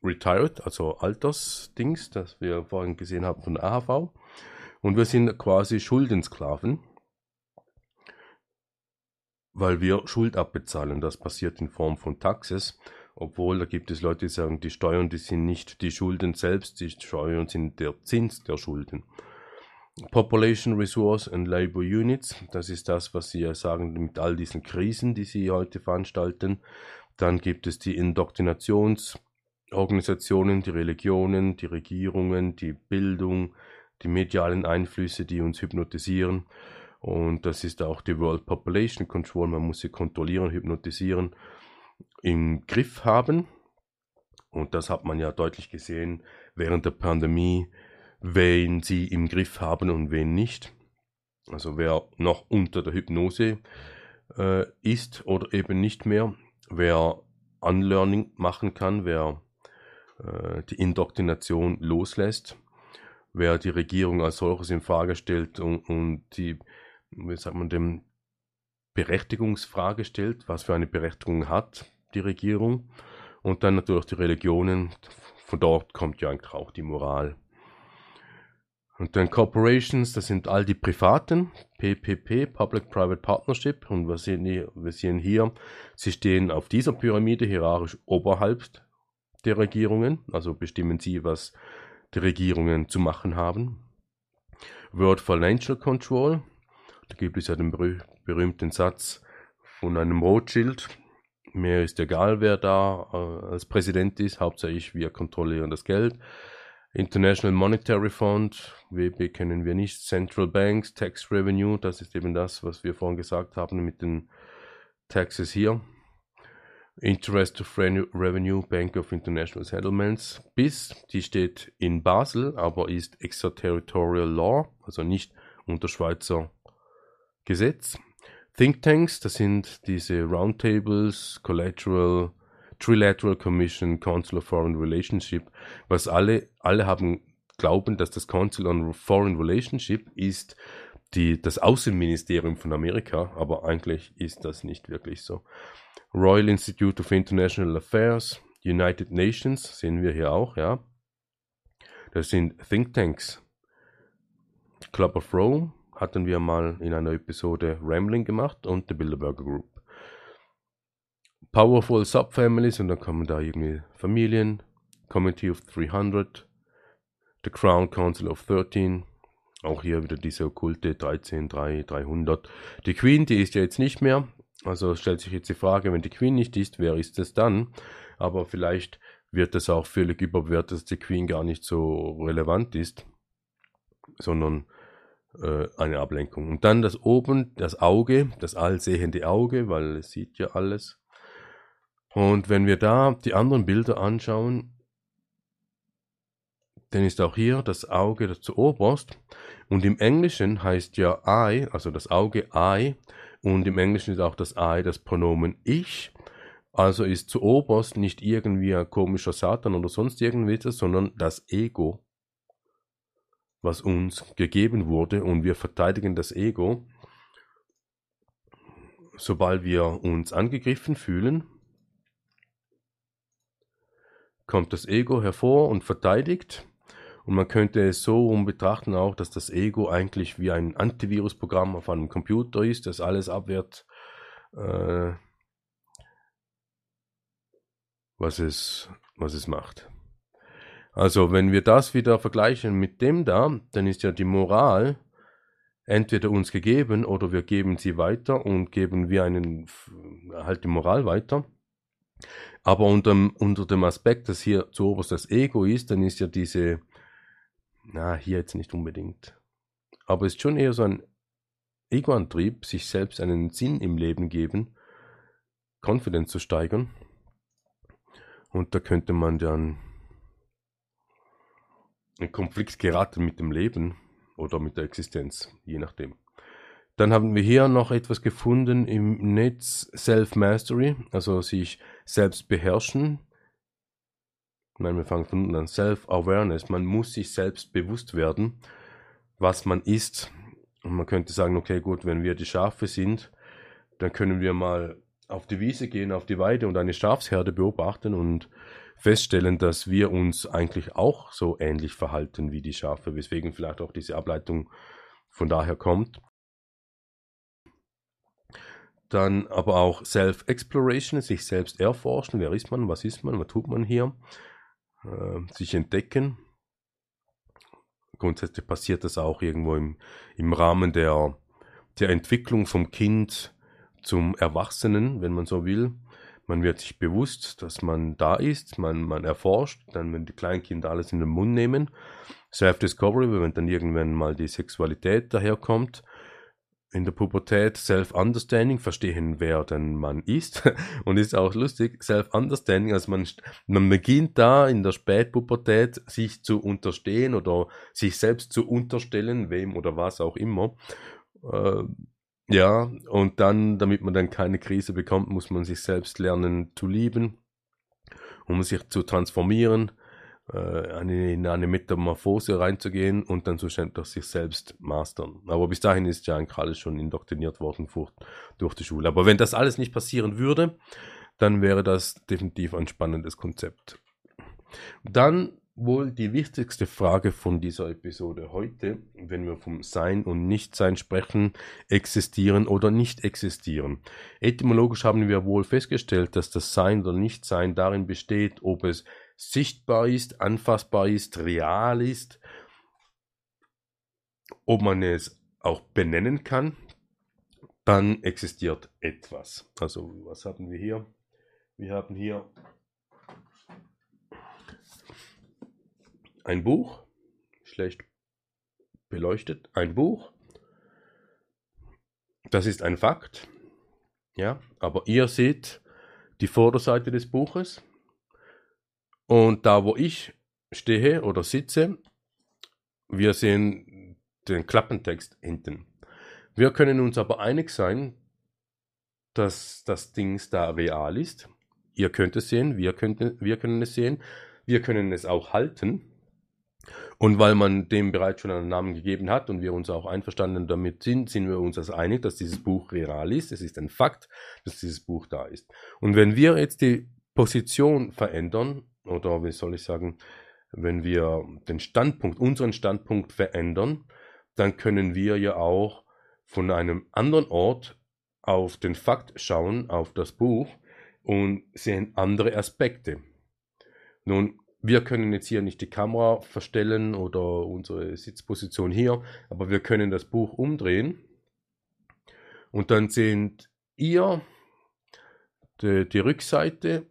retired, also Altersdings, das wir vorhin gesehen haben von AHV. Und wir sind quasi Schuldensklaven, weil wir Schuld abbezahlen. Das passiert in Form von Taxes. Obwohl, da gibt es Leute, die sagen, die Steuern, die sind nicht die Schulden selbst, die Steuern sind der Zins der Schulden. Population Resource and Labor Units, das ist das, was Sie ja sagen mit all diesen Krisen, die Sie heute veranstalten. Dann gibt es die Indoktrinationsorganisationen, die Religionen, die Regierungen, die Bildung, die medialen Einflüsse, die uns hypnotisieren. Und das ist auch die World Population Control. Man muss sie kontrollieren, hypnotisieren, im Griff haben. Und das hat man ja deutlich gesehen während der Pandemie wen sie im Griff haben und wen nicht. Also wer noch unter der Hypnose äh, ist oder eben nicht mehr, wer Unlearning machen kann, wer äh, die Indoktrination loslässt, wer die Regierung als solches in Frage stellt und, und die, wie sagt man dem, Berechtigungsfrage stellt, was für eine Berechtigung hat die Regierung und dann natürlich die Religionen, von dort kommt ja eigentlich auch die Moral. Und dann Corporations, das sind all die privaten, PPP, Public-Private Partnership. Und wir sehen, hier, wir sehen hier, sie stehen auf dieser Pyramide hierarchisch oberhalb der Regierungen. Also bestimmen sie, was die Regierungen zu machen haben. World Financial Control, da gibt es ja den berüh berühmten Satz von einem Rothschild. Mir ist egal, wer da äh, als Präsident ist, hauptsächlich wir kontrollieren das Geld. International Monetary Fund, WB kennen wir nicht, Central Banks, Tax Revenue, das ist eben das, was wir vorhin gesagt haben mit den Taxes hier. Interest of Revenue, Bank of International Settlements, BIS, die steht in Basel, aber ist Extraterritorial Law, also nicht unter Schweizer Gesetz. Think Tanks, das sind diese Roundtables, Collateral, Trilateral Commission, Council of Foreign Relationship, was alle, alle haben glauben, dass das Council on Foreign Relationship ist die, das Außenministerium von Amerika, aber eigentlich ist das nicht wirklich so. Royal Institute of International Affairs, United Nations, sehen wir hier auch, ja. Das sind Thinktanks. Club of Rome hatten wir mal in einer Episode Rambling gemacht und the Bilderberger Group. Powerful Subfamilies und dann kommen da irgendwie Familien, Committee of 300, The Crown Council of 13, auch hier wieder diese okkulte 13, 3, 300. Die Queen, die ist ja jetzt nicht mehr, also stellt sich jetzt die Frage, wenn die Queen nicht ist, wer ist es dann? Aber vielleicht wird es auch völlig überbewertet, dass die Queen gar nicht so relevant ist, sondern äh, eine Ablenkung. Und dann das oben, das Auge, das allsehende Auge, weil es sieht ja alles. Und wenn wir da die anderen Bilder anschauen, dann ist auch hier das Auge das zuoberst. Und im Englischen heißt ja I, also das Auge I, und im Englischen ist auch das I das Pronomen ich. Also ist zuoberst nicht irgendwie ein komischer Satan oder sonst irgendwie, sondern das Ego, was uns gegeben wurde und wir verteidigen das Ego. Sobald wir uns angegriffen fühlen, kommt das Ego hervor und verteidigt. Und man könnte es so rum betrachten auch, dass das Ego eigentlich wie ein Antivirusprogramm auf einem Computer ist, das alles abwehrt, äh, was, es, was es macht. Also wenn wir das wieder vergleichen mit dem da, dann ist ja die Moral entweder uns gegeben oder wir geben sie weiter und geben wir einen halt die Moral weiter. Aber unter, unter dem Aspekt, dass hier zu oberst das Ego ist, dann ist ja diese na, hier jetzt nicht unbedingt. Aber es ist schon eher so ein Ego-Antrieb, sich selbst einen Sinn im Leben geben, Confidence zu steigern. Und da könnte man dann in Konflikt geraten mit dem Leben oder mit der Existenz, je nachdem. Dann haben wir hier noch etwas gefunden im Netz Self-Mastery, also sich selbst beherrschen, Nein, wir fangen von unten an. Self-Awareness. Man muss sich selbst bewusst werden, was man ist. Und man könnte sagen, okay, gut, wenn wir die Schafe sind, dann können wir mal auf die Wiese gehen, auf die Weide und eine Schafsherde beobachten und feststellen, dass wir uns eigentlich auch so ähnlich verhalten wie die Schafe, weswegen vielleicht auch diese Ableitung von daher kommt. Dann aber auch Self-Exploration, sich selbst erforschen. Wer ist man? Was ist man? Was tut man hier? äh, sich entdecken. Grundsätzlich passiert das auch irgendwo im, im Rahmen der, der Entwicklung vom Kind zum Erwachsenen, wenn man so will. Man wird sich bewusst, dass man da ist, man, man erforscht, dann, wenn die Kleinkinder alles in den Mund nehmen. Self-Discovery, wenn dann irgendwann mal die Sexualität daherkommt, in der Pubertät Self-Understanding, verstehen, wer denn man ist. Und ist auch lustig, Self-Understanding, also man, man beginnt da in der Spätpubertät sich zu unterstehen oder sich selbst zu unterstellen, wem oder was auch immer. Ja, und dann, damit man dann keine Krise bekommt, muss man sich selbst lernen zu lieben, um sich zu transformieren äh, in eine Metamorphose reinzugehen und dann durch sich selbst mastern. Aber bis dahin ist ja alles schon indoktriniert worden durch die Schule. Aber wenn das alles nicht passieren würde, dann wäre das definitiv ein spannendes Konzept. Dann wohl die wichtigste Frage von dieser Episode heute, wenn wir vom Sein und Nichtsein sprechen, existieren oder nicht existieren. Etymologisch haben wir wohl festgestellt, dass das Sein oder Nichtsein darin besteht, ob es sichtbar ist, anfassbar ist, real ist, ob man es auch benennen kann, dann existiert etwas. Also was haben wir hier? Wir haben hier ein Buch, schlecht beleuchtet, ein Buch. Das ist ein Fakt, ja, aber ihr seht die Vorderseite des Buches und da, wo ich stehe oder sitze, wir sehen den Klappentext hinten. Wir können uns aber einig sein, dass das Ding da real ist. Ihr könnt es sehen, wir, könnt, wir können es sehen, wir können es auch halten. Und weil man dem bereits schon einen Namen gegeben hat und wir uns auch einverstanden damit sind, sind wir uns also einig, dass dieses Buch real ist. Es ist ein Fakt, dass dieses Buch da ist. Und wenn wir jetzt die Position verändern, oder wie soll ich sagen, wenn wir den Standpunkt, unseren Standpunkt verändern, dann können wir ja auch von einem anderen Ort auf den Fakt schauen, auf das Buch und sehen andere Aspekte. Nun, wir können jetzt hier nicht die Kamera verstellen oder unsere Sitzposition hier, aber wir können das Buch umdrehen und dann seht ihr die, die Rückseite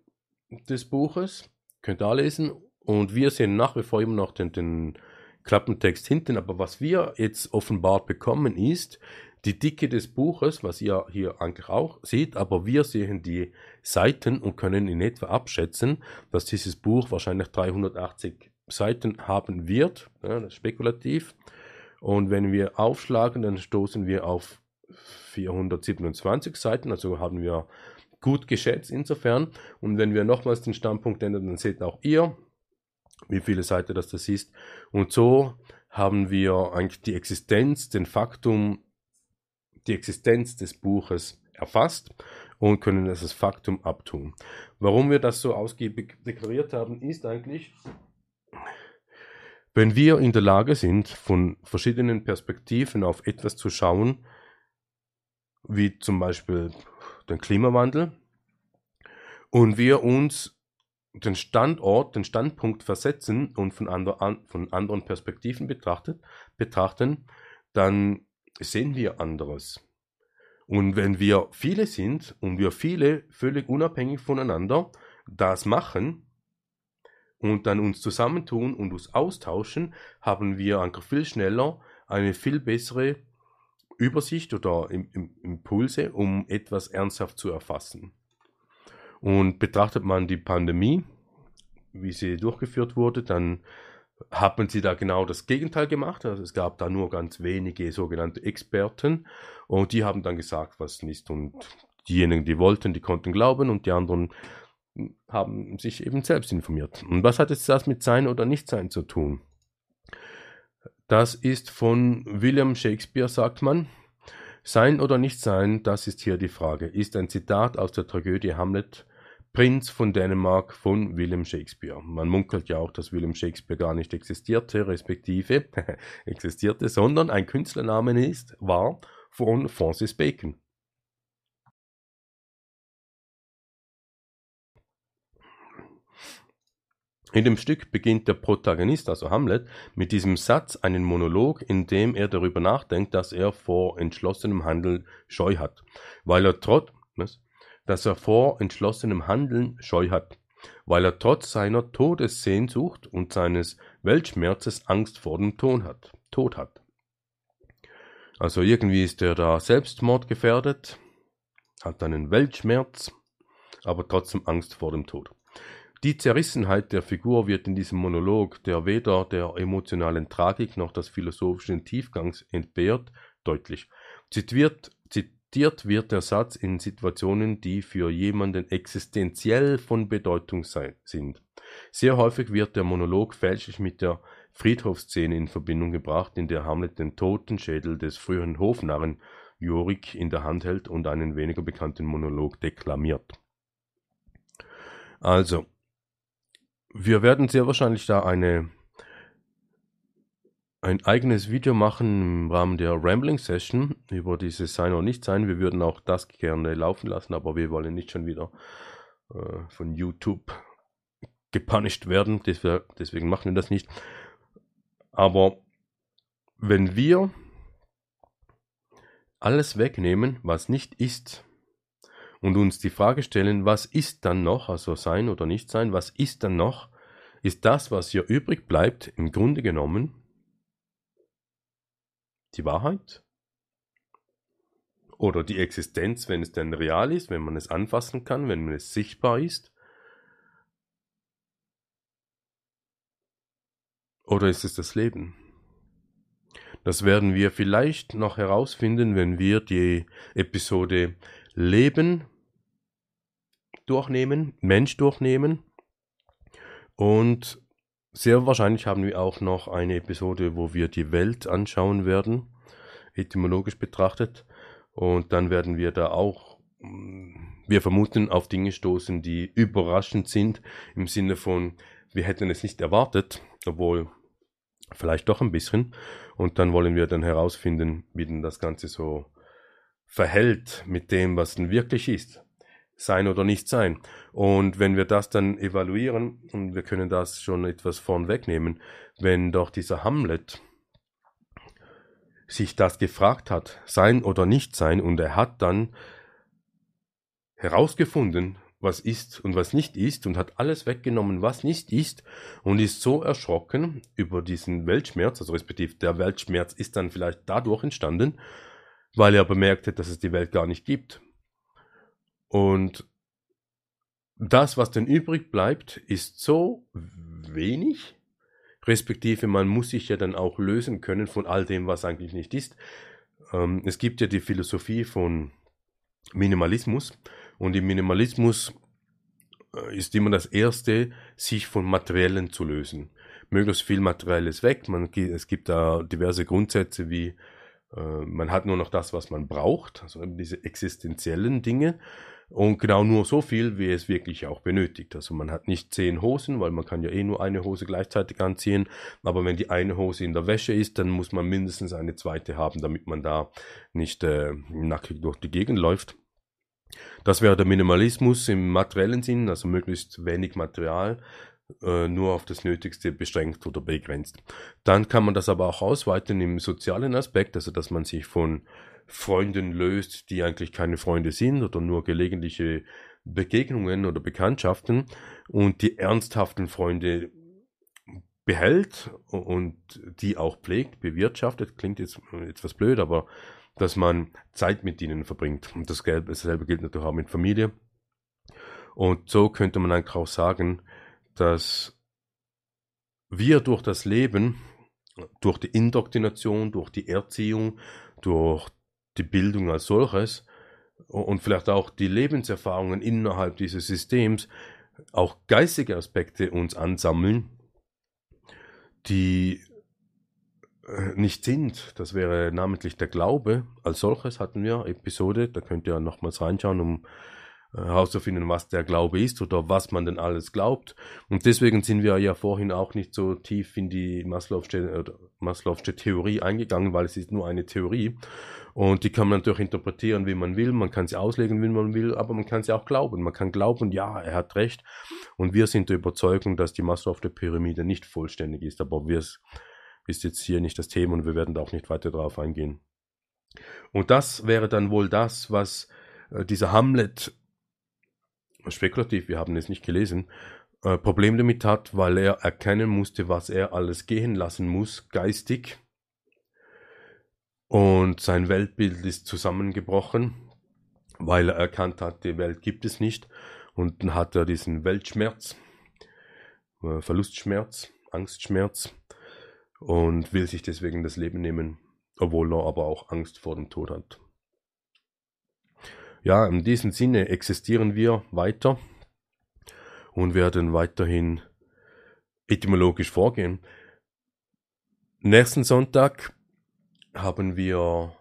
des Buches könnt ihr lesen. Und wir sehen nach wie vor immer noch den, den Klappentext hinten. Aber was wir jetzt offenbart bekommen ist, die Dicke des Buches, was ihr hier eigentlich auch seht, aber wir sehen die Seiten und können in etwa abschätzen, dass dieses Buch wahrscheinlich 380 Seiten haben wird. Ja, das ist spekulativ. Und wenn wir aufschlagen, dann stoßen wir auf 427 Seiten, also haben wir gut geschätzt insofern. Und wenn wir nochmals den Standpunkt ändern, dann seht auch ihr, wie viele Seiten das das ist. Und so haben wir eigentlich die Existenz, den Faktum die Existenz des Buches erfasst und können es als Faktum abtun. Warum wir das so ausgiebig deklariert haben, ist eigentlich, wenn wir in der Lage sind, von verschiedenen Perspektiven auf etwas zu schauen, wie zum Beispiel den Klimawandel, und wir uns den Standort, den Standpunkt versetzen und von, andre, von anderen Perspektiven betrachtet, betrachten, dann sehen wir anderes. Und wenn wir viele sind und wir viele völlig unabhängig voneinander das machen und dann uns zusammentun und uns austauschen, haben wir einfach viel schneller eine viel bessere Übersicht oder Impulse, um etwas ernsthaft zu erfassen. Und betrachtet man die Pandemie, wie sie durchgeführt wurde, dann haben sie da genau das Gegenteil gemacht. Also es gab da nur ganz wenige sogenannte Experten und die haben dann gesagt, was nicht. Und diejenigen, die wollten, die konnten glauben und die anderen haben sich eben selbst informiert. Und was hat jetzt das mit Sein oder Nichtsein zu tun? Das ist von William Shakespeare, sagt man. Sein oder nicht sein, das ist hier die Frage. Ist ein Zitat aus der Tragödie Hamlet Prinz von Dänemark von William Shakespeare. Man munkelt ja auch, dass William Shakespeare gar nicht existierte, respektive existierte, sondern ein Künstlername ist, war von Francis Bacon. In dem Stück beginnt der Protagonist, also Hamlet, mit diesem Satz einen Monolog, in dem er darüber nachdenkt, dass er vor entschlossenem Handeln Scheu hat, weil er trotz, dass er vor entschlossenem Handeln Scheu hat, weil er trotz seiner Todessehnsucht und seines Weltschmerzes Angst vor dem Tod hat. Tod hat. Also irgendwie ist er da selbstmordgefährdet, hat einen Weltschmerz, aber trotzdem Angst vor dem Tod. Die Zerrissenheit der Figur wird in diesem Monolog, der weder der emotionalen Tragik noch des philosophischen Tiefgangs entbehrt, deutlich. Zitiert, Zitiert wird der Satz in Situationen, die für jemanden existenziell von Bedeutung sind. Sehr häufig wird der Monolog fälschlich mit der Friedhofsszene in Verbindung gebracht, in der Hamlet den Totenschädel des früheren Hofnarren Jorik in der Hand hält und einen weniger bekannten Monolog deklamiert. Also, wir werden sehr wahrscheinlich da eine ein eigenes Video machen im Rahmen der Rambling Session über dieses Sein oder Nicht-Sein. Wir würden auch das gerne laufen lassen, aber wir wollen nicht schon wieder äh, von YouTube gepunished werden. Deswegen machen wir das nicht. Aber wenn wir alles wegnehmen, was nicht ist, und uns die Frage stellen, was ist dann noch, also sein oder nicht sein, was ist dann noch, ist das, was hier übrig bleibt, im Grunde genommen die Wahrheit? Oder die Existenz, wenn es denn real ist, wenn man es anfassen kann, wenn es sichtbar ist? Oder ist es das Leben? Das werden wir vielleicht noch herausfinden, wenn wir die Episode Leben durchnehmen, Mensch durchnehmen. Und sehr wahrscheinlich haben wir auch noch eine Episode, wo wir die Welt anschauen werden, etymologisch betrachtet. Und dann werden wir da auch, mm, wir vermuten, auf Dinge stoßen, die überraschend sind, im Sinne von, wir hätten es nicht erwartet, obwohl vielleicht doch ein bisschen. Und dann wollen wir dann herausfinden, wie denn das Ganze so verhält mit dem, was denn wirklich ist sein oder nicht sein. Und wenn wir das dann evaluieren, und wir können das schon etwas vorn wegnehmen, wenn doch dieser Hamlet sich das gefragt hat, sein oder nicht sein, und er hat dann herausgefunden, was ist und was nicht ist und hat alles weggenommen, was nicht ist und ist so erschrocken über diesen Weltschmerz, also respektive der Weltschmerz ist dann vielleicht dadurch entstanden, weil er bemerkt hat, dass es die Welt gar nicht gibt. Und das, was dann übrig bleibt, ist so wenig, respektive man muss sich ja dann auch lösen können von all dem, was eigentlich nicht ist. Ähm, es gibt ja die Philosophie von Minimalismus und im Minimalismus äh, ist immer das Erste, sich von Materiellen zu lösen. Möglichst viel Materielles weg. Man, es gibt da diverse Grundsätze wie äh, man hat nur noch das, was man braucht, also diese existenziellen Dinge. Und genau nur so viel, wie es wirklich auch benötigt. Also man hat nicht zehn Hosen, weil man kann ja eh nur eine Hose gleichzeitig anziehen. Aber wenn die eine Hose in der Wäsche ist, dann muss man mindestens eine zweite haben, damit man da nicht äh, nackig durch die Gegend läuft. Das wäre der Minimalismus im materiellen Sinn, also möglichst wenig Material, äh, nur auf das Nötigste beschränkt oder begrenzt. Dann kann man das aber auch ausweiten im sozialen Aspekt, also dass man sich von Freunden löst, die eigentlich keine Freunde sind oder nur gelegentliche Begegnungen oder Bekanntschaften und die ernsthaften Freunde behält und die auch pflegt, bewirtschaftet. Klingt jetzt etwas blöd, aber dass man Zeit mit ihnen verbringt. Und das dasselbe gilt natürlich auch mit Familie. Und so könnte man eigentlich auch sagen, dass wir durch das Leben, durch die Indoktrination, durch die Erziehung, durch die Bildung als solches und vielleicht auch die Lebenserfahrungen innerhalb dieses Systems auch geistige Aspekte uns ansammeln, die äh, nicht sind. Das wäre namentlich der Glaube. Als solches hatten wir Episode, da könnt ihr nochmals reinschauen, um herauszufinden, was der Glaube ist oder was man denn alles glaubt. Und deswegen sind wir ja vorhin auch nicht so tief in die Maslow'sche, Maslow'sche Theorie eingegangen, weil es ist nur eine Theorie. Und die kann man natürlich interpretieren, wie man will. Man kann sie auslegen, wie man will, aber man kann sie auch glauben. Man kann glauben, ja, er hat recht. Und wir sind der Überzeugung, dass die Maslow'sche Pyramide nicht vollständig ist. Aber wir ist jetzt hier nicht das Thema und wir werden da auch nicht weiter drauf eingehen. Und das wäre dann wohl das, was äh, dieser Hamlet spekulativ, wir haben es nicht gelesen, äh, Problem damit hat, weil er erkennen musste, was er alles gehen lassen muss, geistig. Und sein Weltbild ist zusammengebrochen, weil er erkannt hat, die Welt gibt es nicht. Und dann hat er diesen Weltschmerz, äh, Verlustschmerz, Angstschmerz und will sich deswegen das Leben nehmen, obwohl er aber auch Angst vor dem Tod hat. Ja, in diesem Sinne existieren wir weiter und werden weiterhin etymologisch vorgehen. Nächsten Sonntag haben wir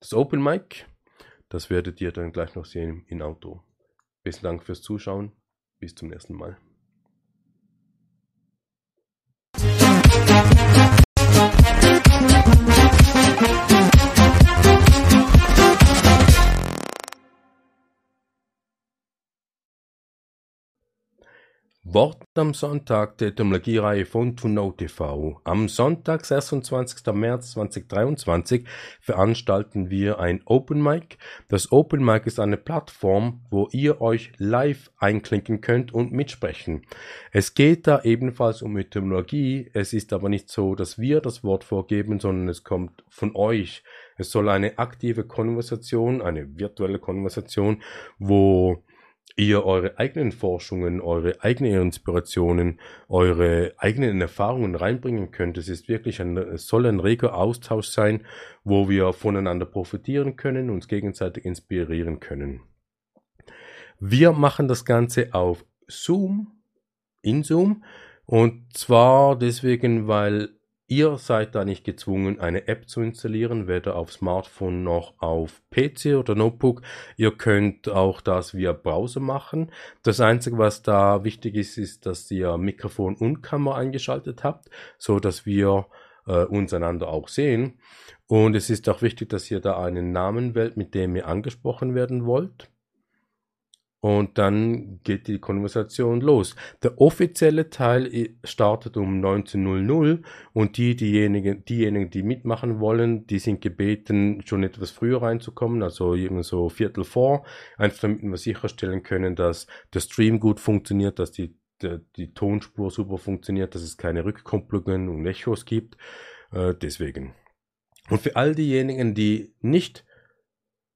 das Open Mic. Das werdet ihr dann gleich noch sehen in Auto. Besten Dank fürs Zuschauen. Bis zum nächsten Mal. Wort am Sonntag der Etymologiereihe von Tunau TV. Am Sonntag, 26. März 2023, veranstalten wir ein Open Mic. Das Open Mic ist eine Plattform, wo ihr euch live einklinken könnt und mitsprechen. Es geht da ebenfalls um Etymologie. Es ist aber nicht so, dass wir das Wort vorgeben, sondern es kommt von euch. Es soll eine aktive Konversation, eine virtuelle Konversation, wo ihr eure eigenen Forschungen, eure eigenen Inspirationen, eure eigenen Erfahrungen reinbringen könnt. Es ist wirklich ein, es soll ein reger Austausch sein, wo wir voneinander profitieren können, uns gegenseitig inspirieren können. Wir machen das Ganze auf Zoom, in Zoom, und zwar deswegen, weil Ihr seid da nicht gezwungen, eine App zu installieren, weder auf Smartphone noch auf PC oder Notebook. Ihr könnt auch das via Browser machen. Das Einzige, was da wichtig ist, ist, dass ihr Mikrofon und Kamera eingeschaltet habt, so dass wir äh, uns einander auch sehen. Und es ist auch wichtig, dass ihr da einen Namen wählt, mit dem ihr angesprochen werden wollt. Und dann geht die Konversation los. Der offizielle Teil startet um 19.00 und die, diejenigen, diejenigen, die mitmachen wollen, die sind gebeten, schon etwas früher reinzukommen, also irgend so Viertel vor, einfach damit wir sicherstellen können, dass der Stream gut funktioniert, dass die, die, die Tonspur super funktioniert, dass es keine Rückkopplungen und Echos gibt. Äh, deswegen. Und für all diejenigen, die nicht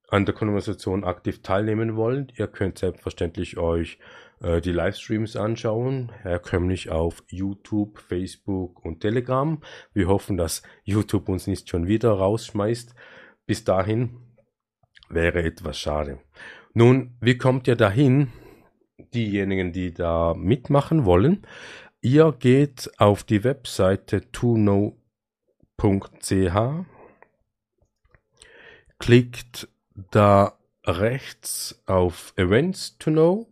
an der Konversation aktiv teilnehmen wollt, ihr könnt selbstverständlich euch äh, die Livestreams anschauen, herkömmlich auf YouTube, Facebook und Telegram. Wir hoffen, dass YouTube uns nicht schon wieder rausschmeißt. Bis dahin wäre etwas schade. Nun, wie kommt ihr dahin? Diejenigen, die da mitmachen wollen, ihr geht auf die Webseite tuno.ch, klickt da rechts auf Events to Know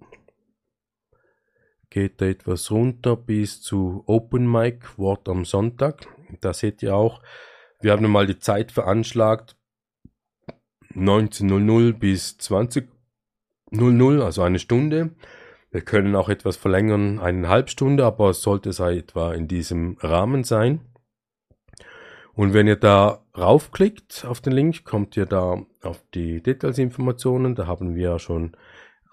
geht da etwas runter bis zu Open Mic Wort am Sonntag. Da seht ihr auch, wir haben mal die Zeit veranschlagt 19.00 bis 20.00, also eine Stunde. Wir können auch etwas verlängern, eineinhalb Stunde, aber es sollte es etwa in diesem Rahmen sein. Und wenn ihr da raufklickt auf den Link, kommt ihr da auf die Detailsinformationen. Da haben wir ja schon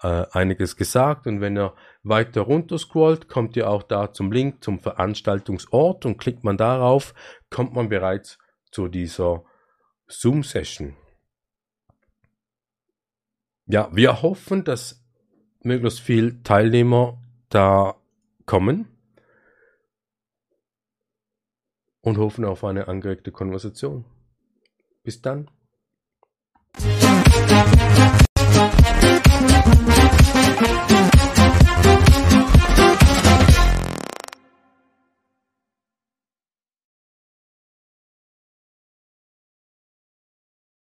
äh, einiges gesagt. Und wenn ihr weiter runter scrollt, kommt ihr auch da zum Link zum Veranstaltungsort und klickt man darauf, kommt man bereits zu dieser Zoom-Session. Ja, wir hoffen, dass möglichst viel Teilnehmer da kommen und hoffen auf eine angeregte Konversation. Bis dann.